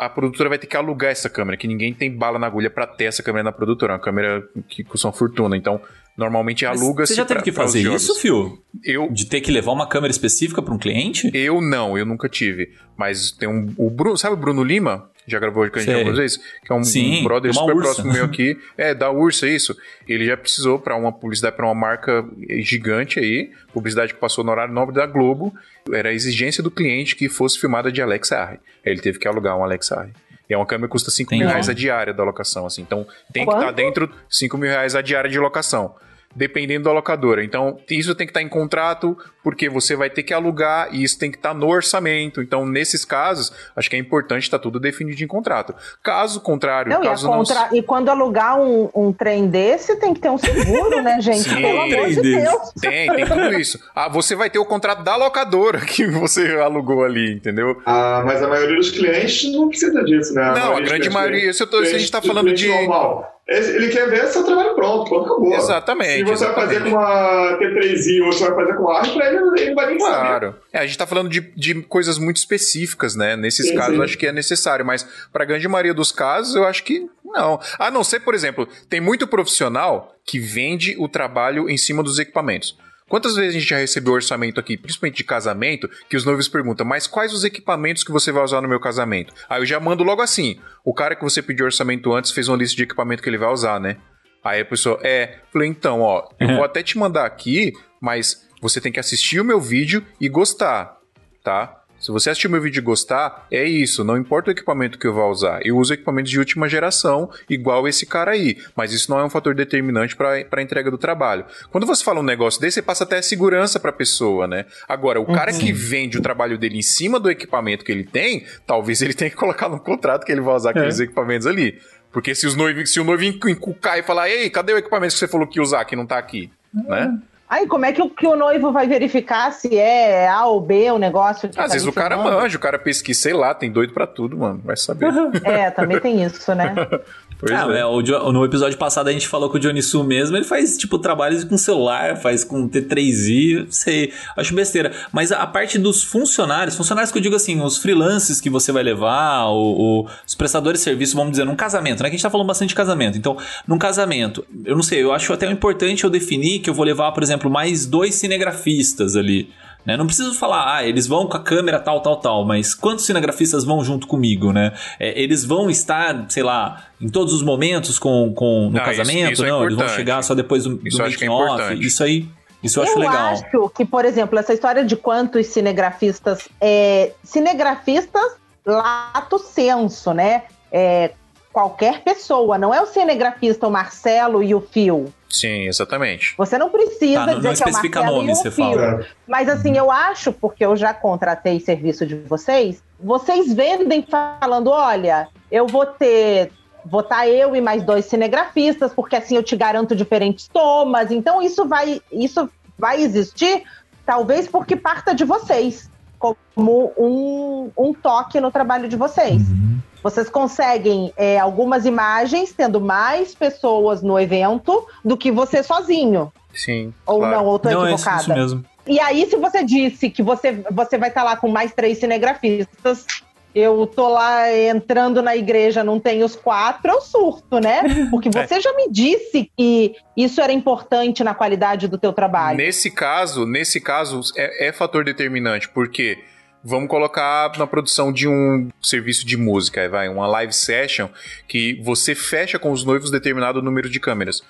a produtora vai ter que alugar essa câmera, que ninguém tem bala na agulha pra ter essa câmera na produtora, é uma câmera que custa uma fortuna. Então, normalmente Mas aluga-se Você já teve pra- que fazer isso, Fio? Eu, De ter que levar uma câmera específica para um cliente? eu não, eu nunca tive. Mas tem um. O Bruno, sabe o Bruno Lima? Já gravou com a gente algumas vezes? Que é um, Sim, um brother uma super ursa. próximo meu aqui. É, da Ursa, isso. Ele já precisou pra uma publicidade pra uma marca gigante aí. Publicidade que passou no horário nobre da Globo. Era a exigência do cliente que fosse filmada de Alexa Arri. Aí ele teve que alugar um Alexa Arri. E é uma câmera que custa 5 mil reais a diária da locação, assim. Então tem que estar Quanto? dentro 5 mil reais a diária de locação. Dependendo da locadora. Então, isso tem que estar em contrato, porque você vai ter que alugar e isso tem que estar no orçamento. Então, nesses casos, acho que é importante estar tudo definido em contrato. Caso contrário, Não, e, a caso não. contra- e quando alugar um, um trem desse, tem que ter um seguro, né, gente? Sim. Pelo amor de. Deus. Tem, tem tudo isso. Ah, você vai ter o contrato da locadora que você alugou ali, entendeu? Ah, mas a maioria dos clientes não precisa disso, né? não, a maioria dos grande maioria. Se, eu tô, se a gente tá falando de. normal. Ele quer ver seu trabalho pronto, pronto, acabou. Exatamente, Se você vai fazer exatamente. com uma T3i ou você vai fazer com a ARM, pra ele, ele não vai nem saber. Claro. É, a gente tá falando de, de coisas muito específicas, né? Nesses Sim, casos, sim. acho que é necessário, mas pra grande maioria dos casos, eu acho que não. A não ser, por exemplo, tem muito profissional que vende o trabalho em cima dos equipamentos. Quantas vezes a gente já recebeu orçamento aqui, principalmente de casamento, que os noivos perguntam, mas quais os equipamentos que você vai usar no meu casamento? Aí eu já mando logo assim. O cara que você pediu orçamento antes fez uma lista de equipamento que ele vai usar, né? Aí a pessoa, é, falei, então, ó, eu vou até te mandar aqui, mas você tem que assistir o meu vídeo e gostar, tá? Se você assistir meu vídeo e gostar, é isso, não importa o equipamento que eu vou usar. Eu uso equipamentos de última geração, igual esse cara aí, mas isso não é um fator determinante para a entrega do trabalho. Quando você fala um negócio desse, você passa até segurança para a pessoa, né? Agora, o cara que vende o trabalho dele em cima do equipamento que ele tem, talvez ele tenha que colocar no contrato que ele vai usar aqueles equipamentos ali. Porque se, os noivos, se o noivo encucar e falar, ei, cadê o equipamento que você falou que ia usar que não tá aqui? Né? Aí, como é que o, que o noivo vai verificar se é A ou B o negócio? Às tá vezes o cara manja, o cara pesquisa, sei lá, tem doido para tudo, mano. Vai saber. é, também tem isso, né? Pois ah, é. o, no episódio passado a gente falou que o Johnny Su mesmo, ele faz, tipo, trabalhos com celular, faz com T3i, sei, acho besteira. Mas a, a, parte dos funcionários, funcionários que eu digo assim, os freelances que você vai levar, o, o, os prestadores de serviço, vamos dizer, num casamento, né? Que a gente tá falando bastante de casamento. Então, num casamento, eu não sei, eu acho até importante eu definir que eu vou levar, por exemplo, mais dois cinegrafistas ali. Né? Não preciso falar, ah, eles vão com a câmera tal, tal, tal, mas quantos cinegrafistas vão junto comigo, né? É, eles vão estar, sei lá, em todos os momentos com, com no não, casamento? Isso, isso é não, eles vão chegar só depois do, do making é off. Isso aí. Isso eu, eu acho legal. Eu acho que, por exemplo, essa história de quantos cinegrafistas. É, cinegrafistas lato senso, né? É, qualquer pessoa, não é o cinegrafista, o Marcelo e o Fio. Sim, exatamente. Você não precisa tá, não, dizer não que é o Marcelo nome, e o Fio. É. Mas assim, eu acho, porque eu já contratei serviço de vocês, vocês vendem falando, olha, eu vou ter vou estar tá eu e mais dois cinegrafistas, porque assim eu te garanto diferentes tomas. Então isso vai isso vai existir, talvez porque parta de vocês, como um, um toque no trabalho de vocês. Uhum. Vocês conseguem é, algumas imagens tendo mais pessoas no evento do que você sozinho. Sim. Ou claro. não, ou tô não, equivocada. É isso mesmo. E aí, se você disse que você, você vai estar tá lá com mais três cinegrafistas, eu tô lá entrando na igreja, não tem os quatro, eu surto, né? Porque é. você é. já me disse que isso era importante na qualidade do teu trabalho. Nesse caso, nesse caso é, é fator determinante, porque vamos colocar na produção de um serviço de música, vai, uma live session que você fecha com os noivos determinado número de câmeras.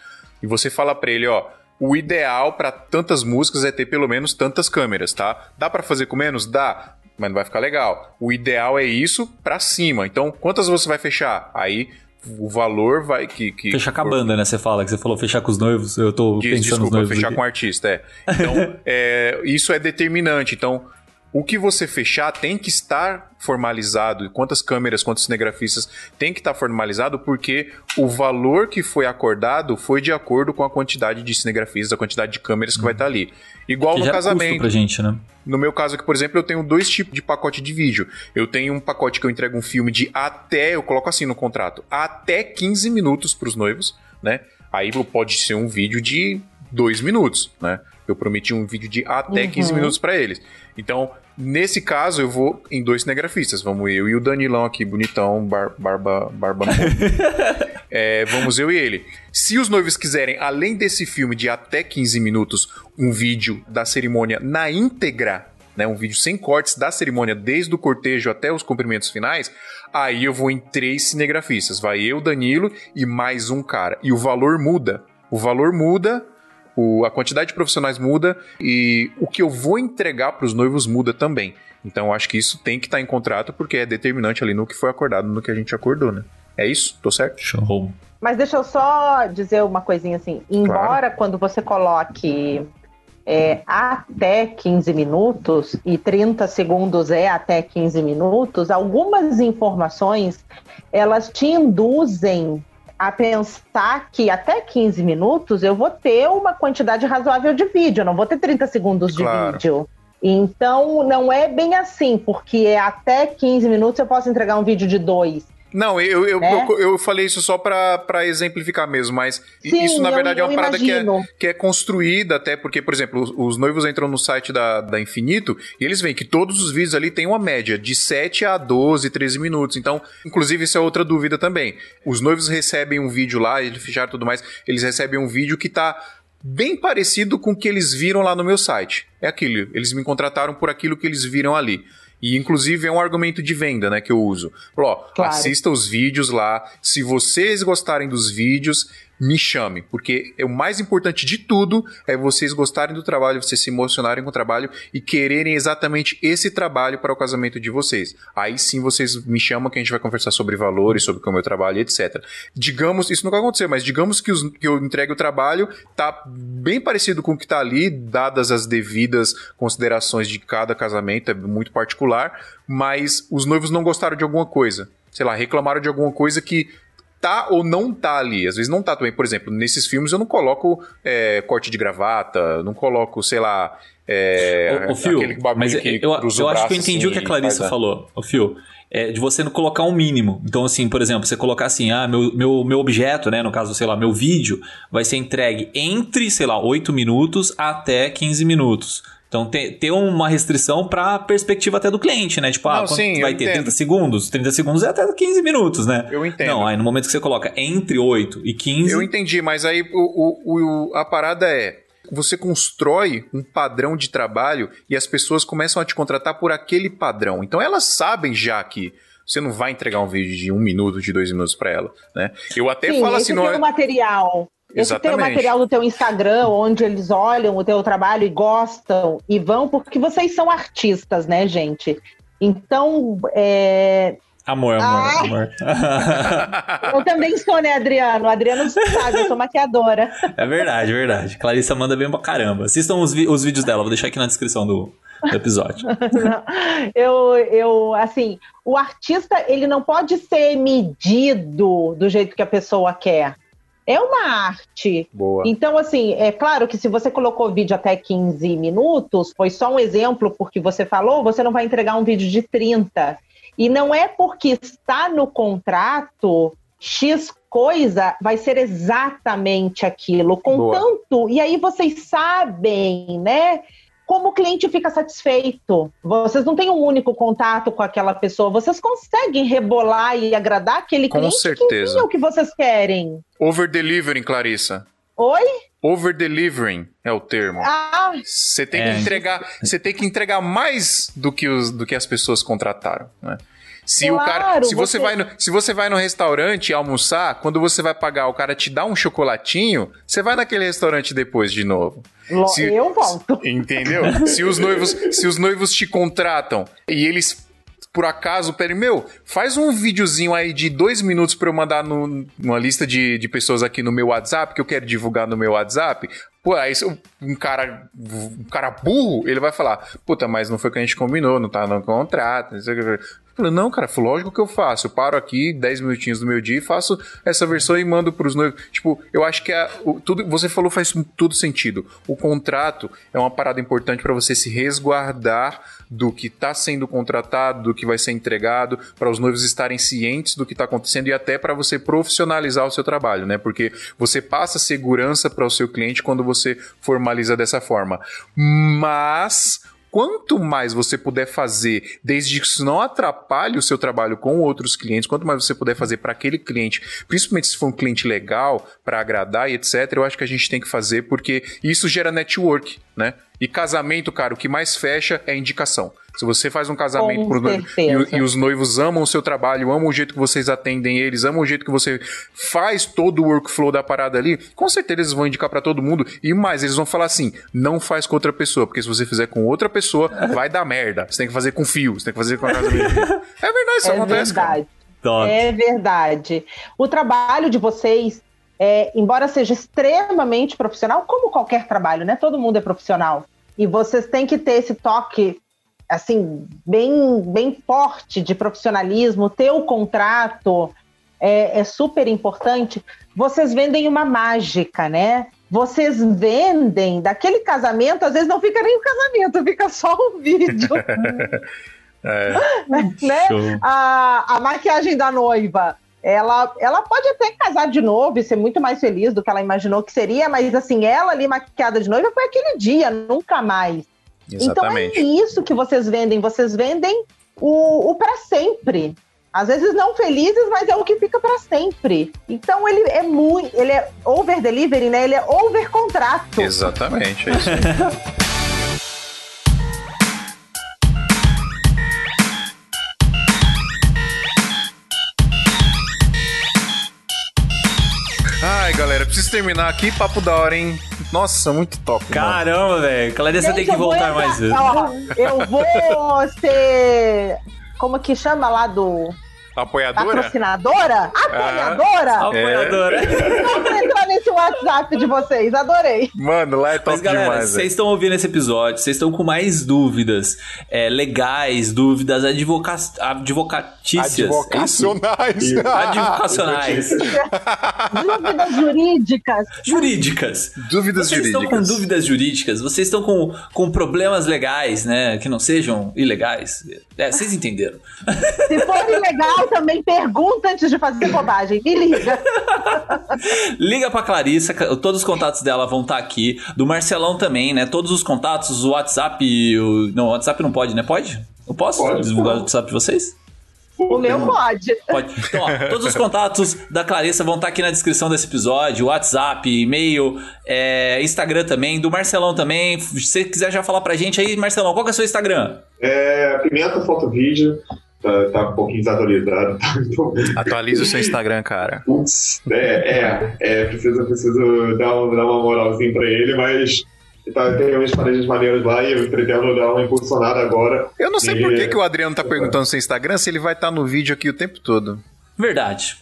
E você fala para ele, ó, o ideal para tantas músicas é ter pelo menos tantas câmeras, tá? Dá para fazer com menos? Dá, mas não vai ficar legal. O ideal é isso para cima. Então, quantas você vai fechar? Aí o valor vai que. que fechar com a banda, né? Você fala que você falou fechar com os noivos. Eu tô Diz, pensando desculpa, nos noivos. Fechar aqui. com o artista, é. Então, é, isso é determinante. Então, o que você fechar tem que estar formalizado, quantas câmeras, quantos cinegrafistas tem que estar formalizado, porque o valor que foi acordado foi de acordo com a quantidade de cinegrafistas, a quantidade de câmeras que vai estar ali. Igual que no casamento. pra gente, né? No meu caso aqui, por exemplo, eu tenho dois tipos de pacote de vídeo. Eu tenho um pacote que eu entrego um filme de até, eu coloco assim no contrato, até 15 minutos para os noivos, né? Aí pode ser um vídeo de dois minutos, né? Eu prometi um vídeo de até uhum. 15 minutos para eles. Então, nesse caso, eu vou em dois cinegrafistas. Vamos eu e o Danilão aqui, bonitão, bar, barba, barba é, Vamos eu e ele. Se os noivos quiserem, além desse filme de até 15 minutos, um vídeo da cerimônia na íntegra, né, um vídeo sem cortes da cerimônia, desde o cortejo até os cumprimentos finais, aí eu vou em três cinegrafistas. Vai eu, Danilo e mais um cara. E o valor muda. O valor muda o, a quantidade de profissionais muda e o que eu vou entregar para os noivos muda também. Então eu acho que isso tem que estar tá em contrato porque é determinante ali no que foi acordado, no que a gente acordou, né? É isso? Tô certo? Show. Mas deixa eu só dizer uma coisinha assim. Embora claro. quando você coloque é, até 15 minutos e 30 segundos é até 15 minutos, algumas informações elas te induzem a pensar que até 15 minutos eu vou ter uma quantidade razoável de vídeo, eu não vou ter 30 segundos de claro. vídeo. Então, não é bem assim, porque até 15 minutos eu posso entregar um vídeo de dois. Não, eu, eu, né? eu, eu, falei isso só para exemplificar mesmo, mas Sim, isso na verdade eu, é uma parada que é, que é construída, até porque, por exemplo, os, os, noivos entram no site da, da Infinito e eles veem que todos os vídeos ali têm uma média de 7 a 12, 13 minutos. Então, inclusive, isso é outra dúvida também. Os noivos recebem um vídeo lá, eles fecharam tudo mais, eles recebem um vídeo que tá bem parecido com o que eles viram lá no meu site. É aquilo, eles me contrataram por aquilo que eles viram ali. E inclusive é um argumento de venda, né, que eu uso. Ó, claro. assista os vídeos lá. Se vocês gostarem dos vídeos, me chame, porque é o mais importante de tudo é vocês gostarem do trabalho, vocês se emocionarem com o trabalho e quererem exatamente esse trabalho para o casamento de vocês. Aí sim vocês me chamam que a gente vai conversar sobre valores, sobre como eu trabalho, etc. Digamos, isso nunca aconteceu, mas digamos que, os, que eu entregue o trabalho, tá bem parecido com o que tá ali, dadas as devidas considerações de cada casamento, é muito particular, mas os noivos não gostaram de alguma coisa. Sei lá, reclamaram de alguma coisa que tá ou não tá ali. Às vezes não tá também. Por exemplo, nesses filmes eu não coloco é, corte de gravata, não coloco, sei lá. É, o, o mas que eu, eu acho que eu entendi assim, o que a Clarissa faz, falou. O Fio, é de você não colocar um mínimo. Então, assim, por exemplo, você colocar assim, ah, meu, meu, meu objeto, né? No caso, sei lá, meu vídeo, vai ser entregue entre, sei lá, 8 minutos até 15 minutos. Então, ter, ter uma restrição para perspectiva até do cliente, né? Tipo, ah, Não, quanto sim, vai ter entendo. 30 segundos? 30 segundos é até 15 minutos, né? Eu entendo. Não, aí no momento que você coloca entre 8 e 15. Eu entendi, mas aí o, o- o- a parada é. Você constrói um padrão de trabalho e as pessoas começam a te contratar por aquele padrão. Então elas sabem já que você não vai entregar um vídeo de um minuto, de dois minutos pra ela, né? Eu até Sim, falo assim, não é... material. Exatamente. material do teu Instagram, onde eles olham o teu trabalho e gostam e vão, porque vocês são artistas, né, gente? Então, é, Amor, amor, Ah! amor. eu também sou, né, Adriano? O Adriano sabe, eu sou maquiadora. é verdade, é verdade. Clarissa manda bem pra caramba. Assistam os, os vídeos dela, vou deixar aqui na descrição do, do episódio. Não, eu, eu, assim, o artista, ele não pode ser medido do jeito que a pessoa quer. É uma arte. Boa. Então, assim, é claro que se você colocou vídeo até 15 minutos, foi só um exemplo porque você falou, você não vai entregar um vídeo de 30. E não é porque está no contrato X coisa vai ser exatamente aquilo. Boa. Contanto, e aí vocês sabem, né? Como o cliente fica satisfeito. Vocês não têm um único contato com aquela pessoa, vocês conseguem rebolar e agradar aquele Com cliente certeza. que é o que vocês querem. Over-delivering, Clarissa. Oi? Over-delivering é o termo. Ah, Você tem É. que entregar, você tem que entregar mais do que, os, do que as pessoas contrataram, né? Se o cara, Claro, se você, você- vai no, se você vai no restaurante almoçar, quando você vai pagar, o cara te dá um chocolatinho, você vai naquele restaurante depois de novo. Se- eu volto. Entendeu? se os noivos, se os noivos te contratam e eles por acaso pedem, meu, faz um videozinho aí de dois minutos pra eu mandar no, numa lista de, de pessoas aqui no meu WhatsApp, que eu quero divulgar no meu WhatsApp. Pô, aí um cara, um cara burro, ele vai falar, puta, mas não foi o que a gente combinou, não tá no contrato, não sei o que. Falei, não, cara, lógico que eu faço. Eu paro aqui 10 minutinhos do meu dia e faço essa versão e mando pros noivos. Tipo, eu acho que a- o- tudo você falou faz tudo sentido. O contrato é uma parada importante para você se resguardar do que está sendo contratado, do que vai ser entregado, para os noivos estarem cientes do que está acontecendo e até para você profissionalizar o seu trabalho, né? Porque você passa segurança para o seu cliente quando você formaliza dessa forma. Mas quanto mais você puder fazer, desde que isso não atrapalhe o seu trabalho com outros clientes, quanto mais você puder fazer para aquele cliente, principalmente se for um cliente legal, para agradar e etc., eu acho que a gente tem que fazer, porque isso gera network, né? E casamento, cara, o que mais fecha é indicação. Se você faz um casamento pro e, e os noivos amam o seu trabalho, amam o jeito que vocês atendem eles, amam o jeito que você faz todo o workflow da parada ali, com certeza eles vão indicar pra todo mundo. E mais, eles vão falar assim: não faz com outra pessoa, porque se você fizer com outra pessoa, vai dar merda. Você tem que fazer com fio, você tem que fazer com a casamento. É verdade, isso é acontece, verdade. É verdade. O trabalho de vocês, é, embora seja extremamente profissional, como qualquer trabalho, né? Todo mundo é profissional. E vocês têm que ter esse toque, assim, bem, bem forte de profissionalismo, ter o contrato é, é super importante. Vocês vendem uma mágica, né? Vocês vendem daquele casamento, às vezes não fica nem o casamento, fica só o vídeo. É. né? Show. a, a maquiagem da noiva. Ela, ela pode até casar de novo e ser muito mais feliz do que ela imaginou que seria, mas assim, ela ali maquiada de noiva foi aquele dia, nunca mais. Exatamente. Então é isso que vocês vendem. Vocês vendem o, o para sempre. Às vezes não felizes, mas é o que fica para sempre. Então ele é muito. Ele é over delivery, né? Ele é over contrato. Exatamente, é isso. Ai, galera, preciso terminar aqui. Papo da hora, hein? Nossa, muito top. Caramba, velho. Clarissa tem que voltar mais vezes. eu vou ser. Como que chama lá do. Apoiadora? Patrocinadora? Apoiadora? Apoiadora. Só pra entrar nesse WhatsApp de vocês, adorei. Mano, lá é top Mas galera, demais. vocês estão ouvindo esse episódio, vocês estão com mais dúvidas é, legais, dúvidas advoca advocatícias. é isso? Advocacionais. Advocacionais. Dúvidas jurídicas. jurídicas. Dúvidas Vocês estão com jurídicas. dúvidas jurídicas, vocês estão com, com problemas legais, né? Que não sejam ilegais. É, vocês entenderam. Se for ilegal, também pergunta antes de fazer bobagem. Me liga. Liga pra Clarissa, todos os contatos dela vão estar aqui. Do Marcelão também, né? Todos os contatos, o WhatsApp. O... Não, o WhatsApp não pode, né? Pode? Eu posso Pode. divulgar o WhatsApp de vocês? O meu pode. Pode. Então, ó, todos os contatos da Clarissa vão estar aqui na descrição desse episódio: WhatsApp, e-mail, é, Instagram também, do Marcelão também. Se você quiser já falar pra gente aí, Marcelão, qual que é o seu Instagram? É, Pimenta Foto Vídeo. Tá, tá um pouquinho desatualizado. Tá? Então, Atualiza o seu Instagram, cara. Putz, é, é, é preciso, preciso dar, um- dar uma moralzinha pra ele, mas tá, tem umas paredes maneiras lá e eu pretendo dar uma impulsionada agora. Eu não sei E- por que, que o Adriano tá perguntando no seu Instagram se ele vai estar no vídeo aqui o tempo todo. Verdade.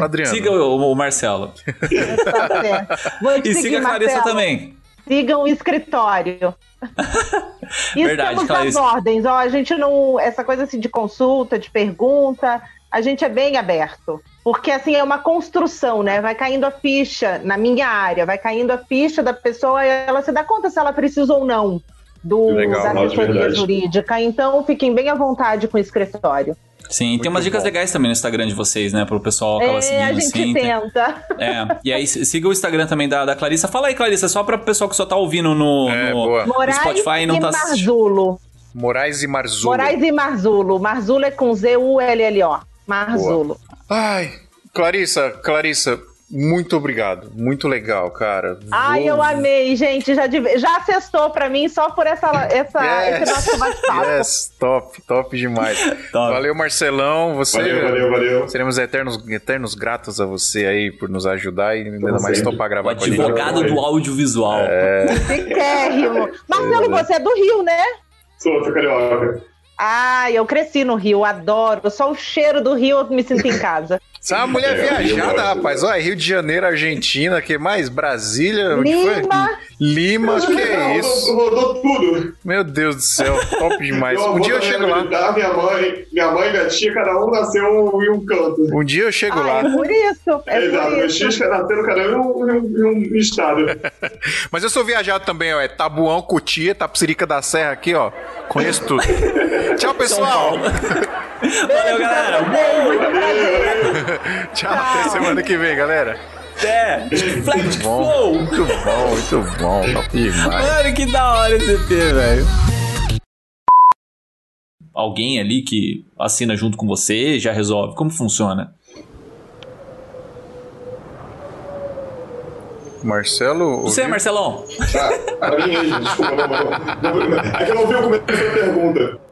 Adriano. Siga o, o Marcelo. Tá. Vou te E seguir, siga a Clarissa Marcelo. também. Sigam o escritório. E Verdade, estamos Clarissa. nas ordens. Ó, a gente não. Essa coisa assim de consulta, de pergunta, a gente é bem aberto. Porque assim é uma construção, né? Vai caindo a ficha na minha área, vai caindo a ficha da pessoa e ela se dá conta se ela precisa ou não do, Legal, da assessoria verdade. jurídica. Então fiquem bem à vontade com o escritório. Sim, tem umas dicas bom. legais também no Instagram de vocês, né? Pro pessoal acabar É, seguindo, a gente assim. tem- tenta. É, e aí siga o Instagram também da, da Clarissa. Fala aí, Clarissa, só pra pessoal que só tá ouvindo no, É, no- boa. no Spotify e não tá assistindo. Marzulo. Moraes e Marzulo. Moraes e Marzulo. Marzulo é com Z-U-L-L-O. Marzulo. Ai, Clarissa, Clarissa, muito obrigado. Muito legal, cara. Ai, eu amei, gente. Já, deve- já acestou pra mim só por essa, essa, Yes. esse nosso bate-papo. Yes, top, top demais. Top. Valeu, Marcelão. Você, Valeu, valeu, valeu. Seremos eternos, eternos gratos a você aí por nos ajudar e ainda mais topar O gravar com a gente. advogado do audiovisual. Chiquérrimo. Marcelo, você é do Rio, né? Sou, sou carioca. Ah, eu cresci no Rio, adoro. Só o cheiro do Rio eu me sinto em casa. Você é uma mulher É, viajada, rapaz. Olha, Rio de Janeiro, Argentina, que mais? Brasília, onde foi? Lima. Lima, que é isso? Rodou tudo. Meu Deus do céu, top demais. Um dia eu chego lá. Minha mãe, minha mãe e minha tia, cada um nasceu em um canto. Um dia eu chego Ah, é lá. por isso. É Exato, por meu isso. X nasceu cada um um, um- em um estado. Mas eu sou viajado também, ó. É Tabuão, Cotia, Tapsirica da Serra aqui, ó. Conheço tudo. Tchau, pessoal. Valeu, galera. Tchau, até semana que vem, galera. Flex Bom, Flow. muito bom, muito bom. Mano, que da hora esse EP, velho. Alguém ali que assina junto com você já resolve. Como funciona? Marcelo. Você, ouviu? Marcelão. Tá, para mim desculpa. Não, não, não, é que eu não vi o começo da pergunta.